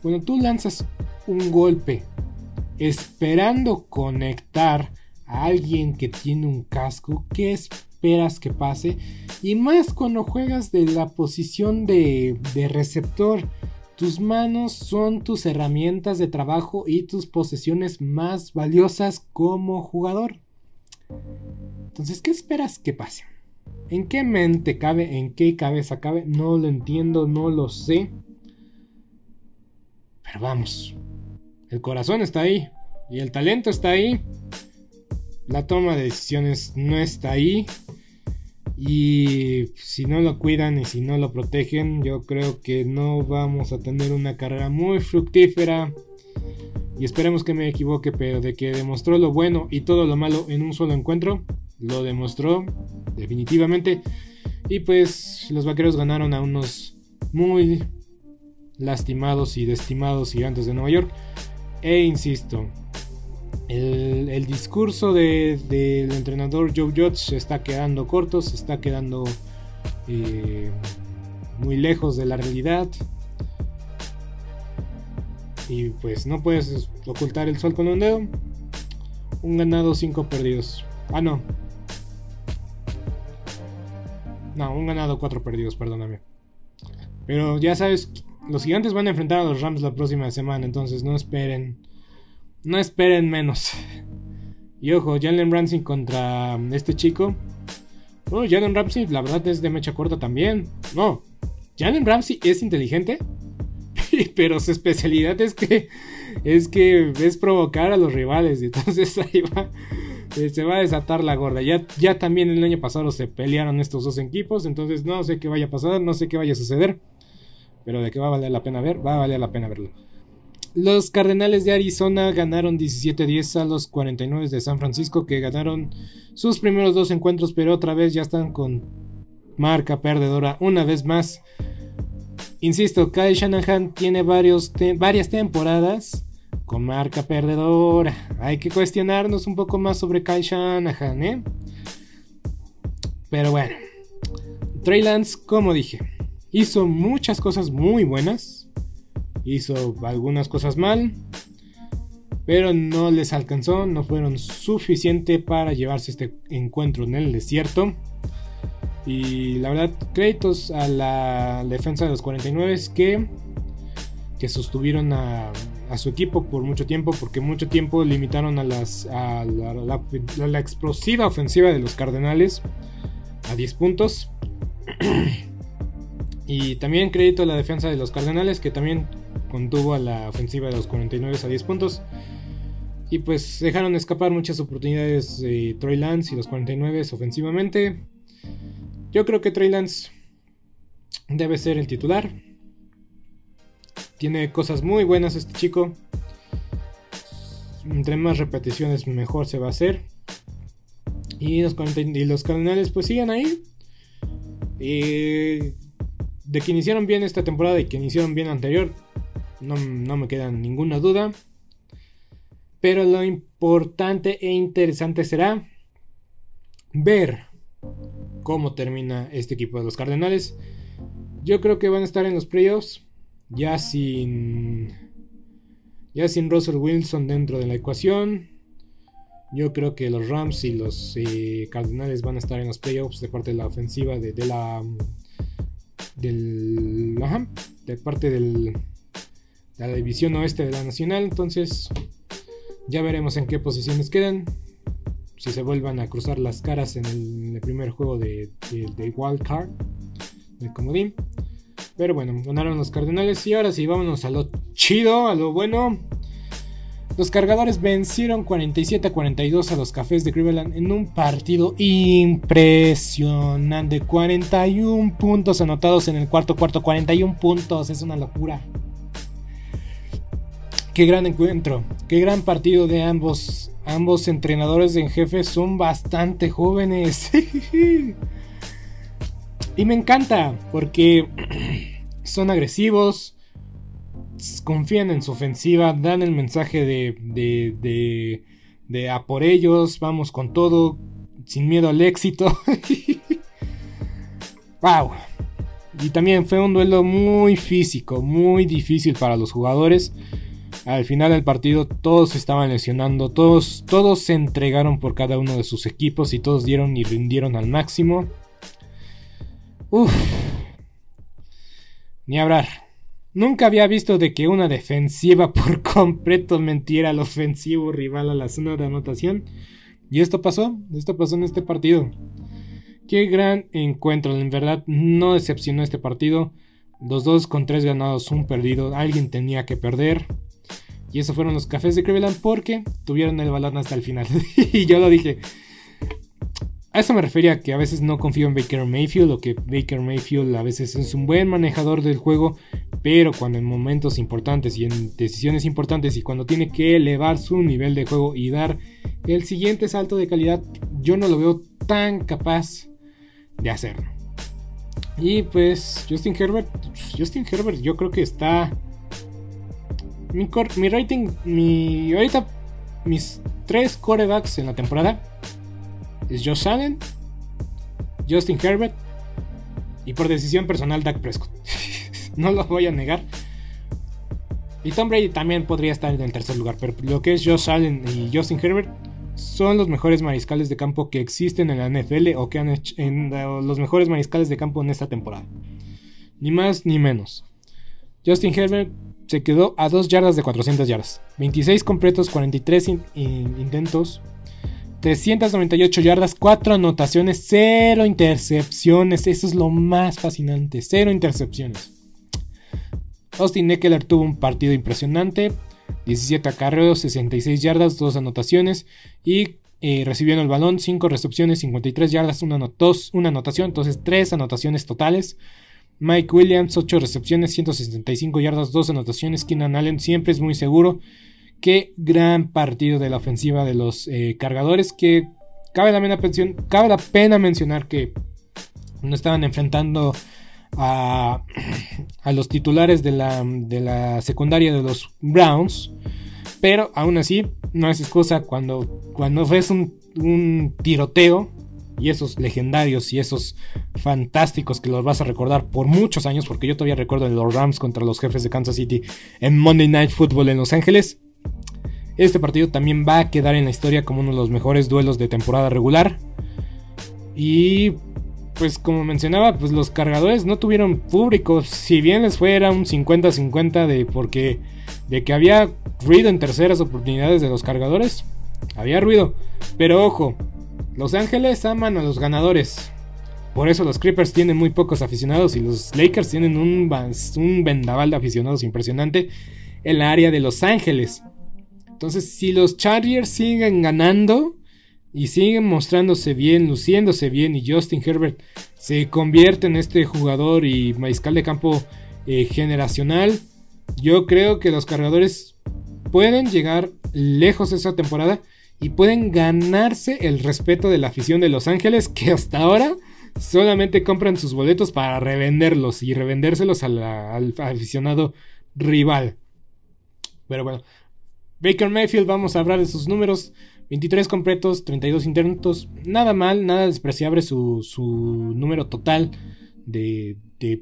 Cuando tú lanzas un golpe esperando conectar a alguien que tiene un casco, ¿qué esperas que pase? Y más cuando juegas de la posición de, de receptor. Tus manos son tus herramientas de trabajo y tus posesiones más valiosas como jugador. Entonces, ¿qué esperas que pase? ¿En qué mente cabe? ¿En qué cabeza cabe? No lo entiendo, no lo sé. Pero vamos. El corazón está ahí. Y el talento está ahí. La toma de decisiones no está ahí. Y si no lo cuidan y si no lo protegen, yo creo que no vamos a tener una carrera muy fructífera. Y esperemos que me equivoque, pero de que demostró lo bueno y todo lo malo en un solo encuentro, lo demostró definitivamente. Y pues los vaqueros ganaron a unos muy lastimados y destimados gigantes de Nueva York. E insisto, el, discurso del entrenador Joe Judge está quedando corto, se está quedando eh, muy lejos de la realidad. Y pues no puedes ocultar el sol con un dedo. Un ganado, cinco perdidos. Ah, no. No, un ganado, cuatro perdidos, perdóname. Pero ya sabes, los gigantes van a enfrentar a los Rams la próxima semana, entonces no esperen. No esperen menos. Y ojo, Jalen Ramsey contra este chico. Oh, Jalen Ramsey, la verdad es de mecha corta también. No, Jalen Ramsey es inteligente, pero su especialidad es que es que es provocar a los rivales. Entonces ahí va. Eh, se va a desatar la gorda. Ya, ya también el año pasado se pelearon estos dos equipos. Entonces no sé qué vaya a pasar, no sé qué vaya a suceder. Pero de qué va a valer la pena ver, va a valer la pena verlo. Los Cardenales de Arizona ganaron 17-10 a los 49 de San Francisco, que ganaron sus primeros dos encuentros, pero otra vez ya están con marca perdedora una vez más. Insisto, Kyle Shanahan tiene varias temporadas con marca perdedora. Hay que cuestionarnos un poco más sobre Kyle Shanahan, ¿eh? Pero bueno, Trey Lance, como dije, hizo muchas cosas muy buenas, hizo algunas cosas mal, pero no les alcanzó, no fueron suficiente para llevarse este encuentro en el desierto. Y la verdad, créditos a la defensa de los 49 que, que sostuvieron a, su equipo por mucho tiempo, porque mucho tiempo limitaron a, las, a la, explosiva ofensiva de los Cardenales a 10 puntos. y también crédito a la defensa de los Cardenales, que también contuvo a la ofensiva de los 49 a 10 puntos. Y pues dejaron escapar muchas oportunidades de Troy Lance y los 49 ofensivamente. Yo creo que Trey Lance debe ser el titular. Tiene cosas muy buenas este chico. Entre más repeticiones mejor se va a hacer. Y los, y los Cardenales pues siguen ahí. De que iniciaron bien esta temporada y que iniciaron bien anterior, no, no me queda ninguna duda. Pero lo importante e interesante será ver cómo termina este equipo de los Cardenales. Yo creo que van a estar en los playoffs. Ya sin. Ya sin Russell Wilson dentro de la ecuación. Yo creo que los Rams y los eh, Cardenales van a estar en los playoffs de parte de la ofensiva de, la. Del. de parte del, de la división oeste de la nacional. Entonces. Ya veremos en qué posiciones quedan si se vuelvan a cruzar las caras en el, primer juego de, de, Wild Card, de comodín. Pero bueno, ganaron los Cardenales y ahora sí, vámonos a lo chido, a lo bueno. Los cargadores vencieron 47 a 42 a los Cafés de Cleveland en un partido impresionante. 41 puntos anotados en el cuarto cuarto, 41 puntos, es una locura. Qué gran encuentro, qué gran partido de ambos Ambos entrenadores en jefe son bastante jóvenes. y me encanta porque son agresivos, confían en su ofensiva, dan el mensaje de, de, de, a por ellos, vamos con todo, sin miedo al éxito. wow. Y también fue un duelo muy físico, muy difícil para los jugadores. Al final del partido todos estaban lesionando, todos, todos se entregaron por cada uno de sus equipos y todos dieron y rindieron al máximo. Uf. Ni hablar. Nunca había visto de que una defensiva por completo mentiera al ofensivo rival a la zona de anotación. Y esto pasó, esto pasó en este partido. Qué gran encuentro, en verdad no decepcionó este partido. Los dos con tres ganados, un perdido. Alguien tenía que perder. Y eso fueron los cafés de Cleveland porque tuvieron el balón hasta el final. y yo lo dije. A eso me refería que a veces no confío en Baker Mayfield o que Baker Mayfield a veces es un buen manejador del juego, pero cuando en momentos importantes y en decisiones importantes y cuando tiene que elevar su nivel de juego y dar el siguiente salto de calidad, yo no lo veo tan capaz de hacerlo. Y pues Justin Herbert, Justin Herbert yo creo que está... Mi, rating, mi... Ahorita mis tres corebacks en la temporada es Josh Allen, Justin Herbert y por decisión personal Dak Prescott. no lo voy a negar. Y Tom Brady también podría estar en el tercer lugar, pero lo que es Josh Allen y Justin Herbert son los mejores mariscales de campo que existen en la NFL o que han hecho en los mejores mariscales de campo en esta temporada. Ni más ni menos. Justin Herbert se quedó a 2 yardas de 400 yardas. 26 completos, 43 intentos, 398 yardas, 4 anotaciones, 0 intercepciones. Eso es lo más fascinante, 0 intercepciones. Austin Eckler tuvo un partido impresionante, 17 acarreos, 66 yardas, 2 anotaciones y eh, recibiendo el balón, 5 recepciones, 53 yardas, 1 una anotación, entonces 3 anotaciones totales. Mike Williams, 8 recepciones, 165 yardas, 2 anotaciones. Keenan Allen siempre es muy seguro. Qué gran partido de la ofensiva de los eh, cargadores. Que cabe la, cabe la pena mencionar que no estaban enfrentando a, a los titulares de la, de la, secundaria de los Browns. Pero aún así, no es excusa cuando, cuando ves un, un tiroteo y esos legendarios y esos fantásticos que los vas a recordar por muchos años, porque yo todavía recuerdo los Rams contra los jefes de Kansas City en Monday Night Football en Los Ángeles. Este partido también va a quedar en la historia como uno de los mejores duelos de temporada regular. Y pues como mencionaba, pues los cargadores no tuvieron público. Si bien les fuera un 50-50 de porque de que había ruido en terceras oportunidades de los cargadores, había ruido. Pero ojo, Los Ángeles aman a los ganadores. Por eso los Creepers tienen muy pocos aficionados y los Lakers tienen un, un vendaval de aficionados impresionante en la área de Los Ángeles. Entonces, si los Chargers siguen ganando, y siguen mostrándose bien, luciéndose bien y Justin Herbert se convierte en este jugador y mariscal de campo eh, generacional, yo creo que los cargadores pueden llegar lejos esa temporada y pueden ganarse el respeto de la afición de Los Ángeles que hasta ahora solamente compran sus boletos para revenderlos y revendérselos al aficionado rival. Pero bueno, Baker Mayfield, vamos a hablar de sus números. 23 completos, 32 intentos. Nada mal, nada despreciable su, número total de,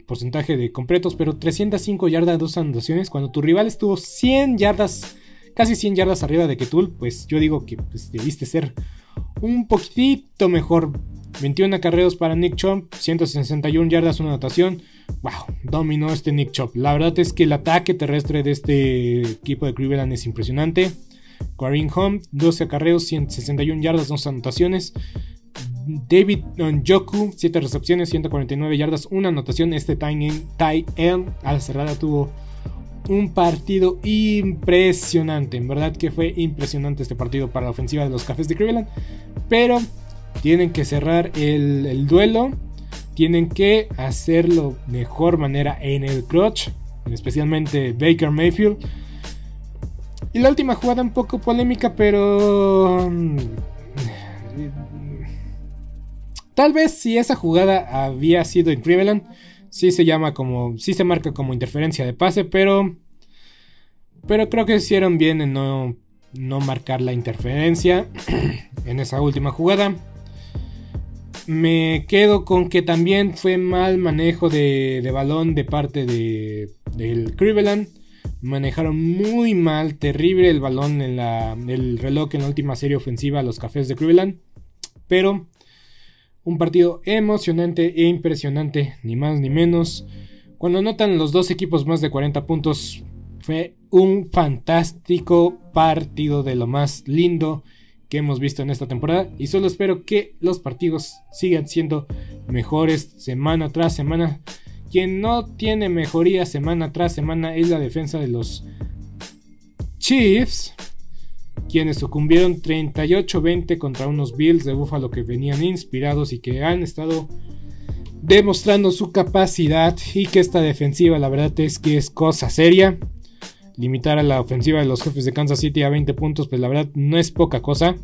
porcentaje de completos. Pero 305 yardas, dos anotaciones. Cuando tu rival estuvo 100 yardas, casi 100 yardas arriba de tú, pues yo digo que pues, debiste ser un poquitito mejor. 21 acarreos para Nick Chomp, 161 yardas, una anotación. Wow, dominó este Nick Chop. La verdad es que el ataque terrestre de este equipo de Cleveland es impresionante. Kareem Home, 12 acarreos, 161 yardas, 2 anotaciones. David Njoku, 7 recepciones, 149 yardas, una anotación. Este Ty End a la cerrada tuvo un partido impresionante. En verdad que fue impresionante este partido para la ofensiva de los Cafés de Cleveland. Pero tienen que cerrar el, el duelo. Tienen que hacerlo mejor manera en el clutch. Especialmente Baker Mayfield y la última jugada un poco polémica, pero... Mm, tal vez si esa jugada había sido en Cleveland, sí se llama como... Sí se marca como interferencia de pase, pero... Pero creo que hicieron bien en no, no marcar la interferencia en esa última jugada. Me quedo con que también fue mal manejo de, de balón de parte de, del Cleveland manejaron muy mal, terrible el balón en la, el reloj en la última serie ofensiva a los Cafés de Cleveland. Pero un partido emocionante e impresionante, ni más ni menos. Cuando notan los dos equipos más de 40 puntos, fue un fantástico partido de lo más lindo que hemos visto en esta temporada. Y solo espero que los partidos sigan siendo mejores semana tras semana. Quien no tiene mejoría semana tras semana es la defensa de los Chiefs, quienes sucumbieron 38-20 contra unos Bills de Buffalo que venían inspirados y que han estado demostrando su capacidad y que esta defensiva la verdad es que es cosa seria. Limitar a la ofensiva de los jefes de Kansas City a 20 puntos, pues la verdad no es poca cosa.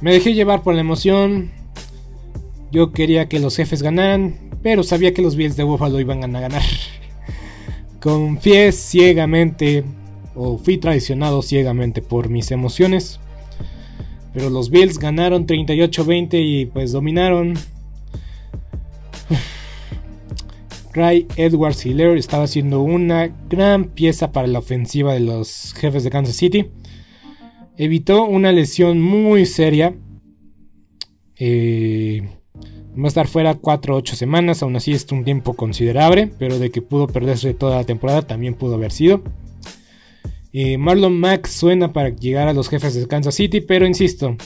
Me dejé llevar por la emoción. Yo quería que los jefes ganaran pero sabía que los Bills de Buffalo iban a ganar. Confié ciegamente, o fui traicionado ciegamente por mis emociones. Pero los Bills ganaron 38-20 y pues dominaron. Ray Edwards Hiller estaba haciendo una gran pieza para la ofensiva de los jefes de Kansas City. Evitó una lesión muy seria. Eh, va a estar fuera 4 8 semanas. Aún así es un tiempo considerable. Pero de que pudo perderse toda la temporada también pudo haber sido. Eh, Marlon Mack suena para llegar a los jefes de Kansas City. Pero insisto.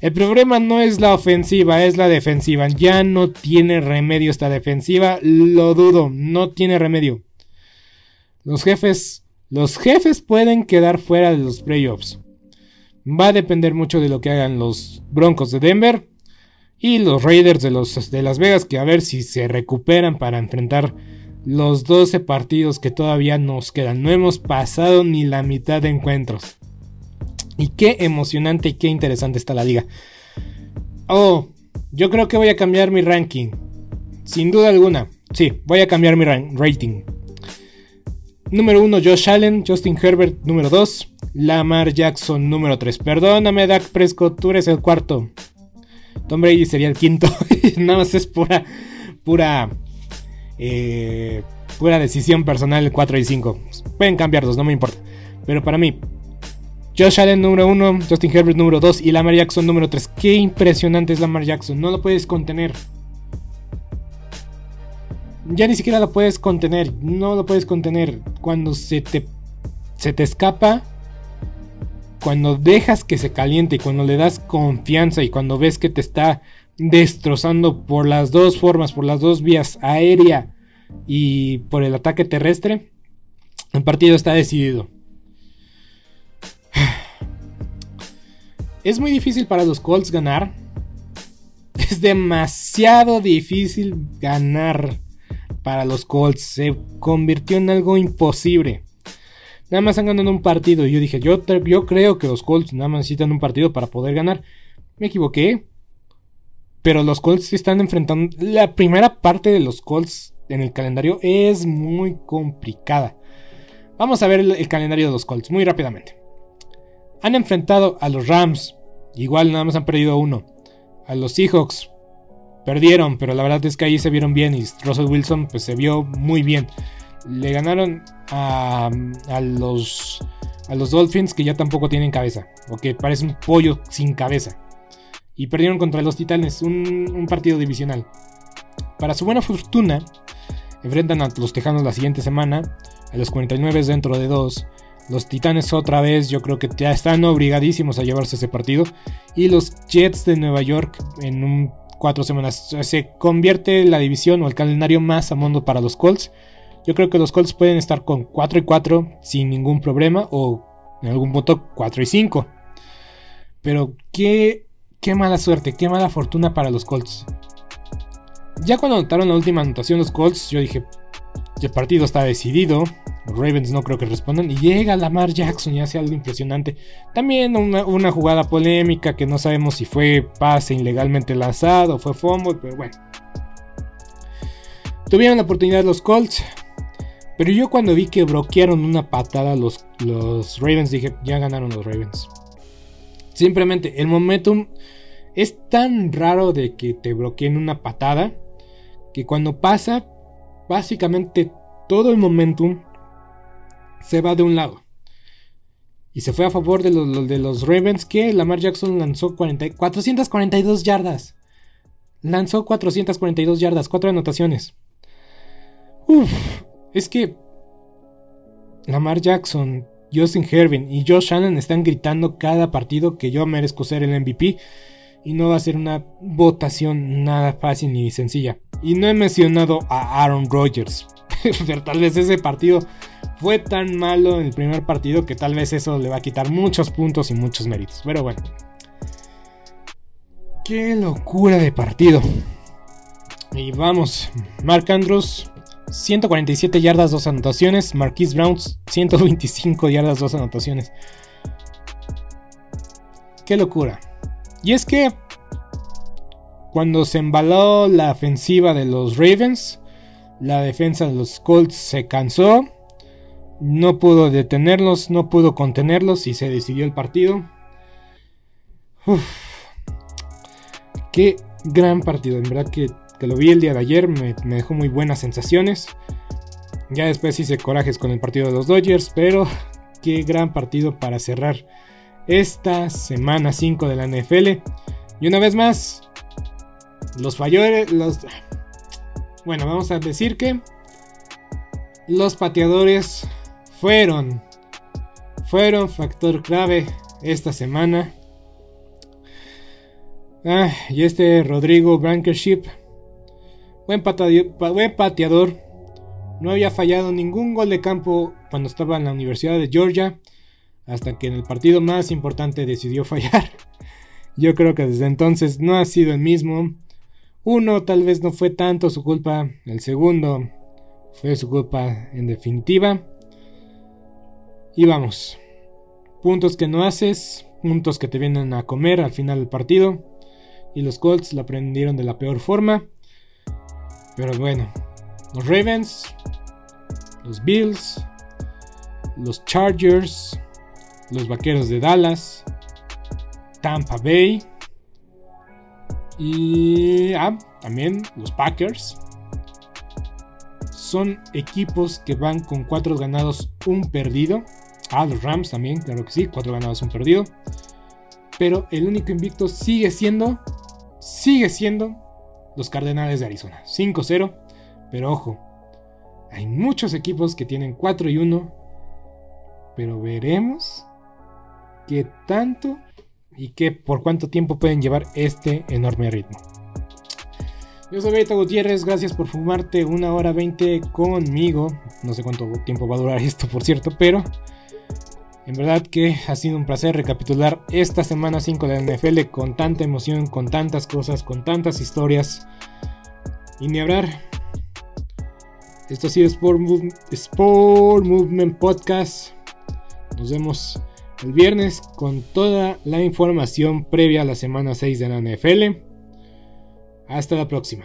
El problema no es la ofensiva, es la defensiva. Ya no tiene remedio esta defensiva. Lo dudo, no tiene remedio. Los jefes. Los jefes pueden quedar fuera de los playoffs. Va a depender mucho de lo que hagan los Broncos de Denver y los Raiders de, los, de Las Vegas, que a ver si se recuperan para enfrentar los 12 partidos que todavía nos quedan. No hemos pasado ni la mitad de encuentros. Y qué emocionante y qué interesante está la liga. Oh, yo creo que voy a cambiar mi ranking. Sin duda alguna. Sí, voy a cambiar mi rating. Número 1, Josh Allen. Justin Herbert, número 2. Lamar Jackson, número 3. Perdóname, Dak Prescott, tú eres el cuarto. Tom Brady sería el quinto. Nada más es pura. Pura. Eh, pura decisión personal 4 y 5. Pueden cambiarlos, no me importa. Pero para mí, Josh Allen número 1, Justin Herbert número 2 y Lamar Jackson número 3. Qué impresionante es Lamar Jackson, no lo puedes contener ya ni siquiera lo puedes contener. No lo puedes contener. Cuando se te, se te escapa. Cuando dejas que se caliente y cuando le das confianza y cuando ves que te está destrozando por las dos formas, por las dos vías, aérea y por el ataque terrestre, el partido está decidido. Es muy difícil para los Colts ganar. Es demasiado difícil ganar para los Colts. Se convirtió en algo imposible. Nada más han ganado un partido. Y yo dije, yo, yo creo que los Colts nada más necesitan un partido para poder ganar. Me equivoqué. Pero los Colts están enfrentando. La primera parte de los Colts en el calendario es muy complicada. Vamos a ver el, calendario de los Colts muy rápidamente. Han enfrentado a los Rams. Igual nada más han perdido uno. A los Seahawks. Perdieron, pero la verdad es que ahí se vieron bien y Russell Wilson pues se vio muy bien. Le ganaron a, los a los Dolphins que ya tampoco tienen cabeza, o que parece un pollo sin cabeza. Y perdieron contra los Titanes, un, partido divisional. Para su buena fortuna, enfrentan a los Tejanos la siguiente semana, a los 49 dentro de dos. Los Titanes otra vez, yo creo que ya están obligadísimos a llevarse ese partido. Y los Jets de Nueva York en un cuatro semanas. Se convierte la división o el calendario más a mundo para los Colts. Yo creo que los Colts pueden estar con 4 y 4 sin ningún problema o en algún punto 4 y 5. Pero qué, qué mala suerte, qué mala fortuna para los Colts. Ya cuando anotaron la última anotación los Colts, yo dije, el partido está decidido. Los Ravens no creo que respondan. Y llega Lamar Jackson y hace algo impresionante. También una, jugada polémica que no sabemos si fue pase ilegalmente lanzado o fue fumble, pero bueno. Tuvieron la oportunidad los Colts. Pero yo cuando vi que bloquearon una patada los, los Ravens, dije, ya ganaron los Ravens. Simplemente el momentum es tan raro de que te bloqueen una patada que cuando pasa básicamente todo el momentum se va de un lado. Y se fue a favor de los, de los Ravens que Lamar Jackson lanzó 442 yardas. Lanzó 442 yardas, 4 anotaciones. Uf, es que Lamar Jackson, Justin Herbin y Josh Shannon están gritando cada partido que yo merezco ser el MVP. Y no va a ser una votación nada fácil ni sencilla. Y no he mencionado a Aaron Rodgers. Tal vez ese partido fue tan malo en el primer partido que tal vez eso le va a quitar muchos puntos y muchos méritos. Pero bueno. Qué locura de partido. Y vamos, Mark Andrews, 147 yardas, 2 anotaciones. Marquise Browns, 125 yardas, 2 anotaciones. Qué locura. Y es que cuando se embaló la ofensiva de los Ravens, la defensa de los Colts se cansó, no pudo detenerlos, no pudo contenerlos y se decidió el partido. Qué gran partido, en verdad que, lo vi el día de ayer, me, me dejó muy buenas sensaciones. Ya después hice corajes con el partido de los Dodgers, pero qué gran partido para cerrar esta semana 5 de la NFL. Y una vez más, los falladores, los... Bueno, vamos a decir que los pateadores fueron, fueron factor clave esta semana. Ah, y este Rodrigo Blankership, buen, buen pateador, no había fallado ningún gol de campo cuando estaba en la Universidad de Georgia, hasta que en el partido más importante decidió fallar. Yo creo que desde entonces no ha sido el mismo. Uno tal vez no fue tanto su culpa, el segundo fue su culpa en definitiva. Y vamos, puntos que no haces, puntos que te vienen a comer al final del partido. Y los Colts la aprendieron de la peor forma. Pero bueno, los Ravens, los Bills, los Chargers, los Vaqueros de Dallas, Tampa Bay y ah, también los Packers. Son equipos que van con 4 ganados, un perdido. Ah, los Rams también, claro que sí, 4 ganados, un perdido. Pero el único invicto sigue siendo, sigue siendo los Cardenales de Arizona. 5-0. Pero ojo, hay muchos equipos que tienen 4 y 1. Pero veremos qué tanto y qué por cuánto tiempo pueden llevar este enorme ritmo. Yo soy Beto Gutiérrez, gracias por fumarte una hora 20 conmigo. No sé cuánto tiempo va a durar esto, por cierto, pero en verdad que ha sido un placer recapitular esta semana 5 de la NFL con tanta emoción, con tantas cosas, con tantas historias. Y ni hablar, esto ha sido Sport, Sport Movement Podcast. Nos vemos el viernes con toda la información previa a la semana 6 de la NFL. Hasta la próxima.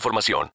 información.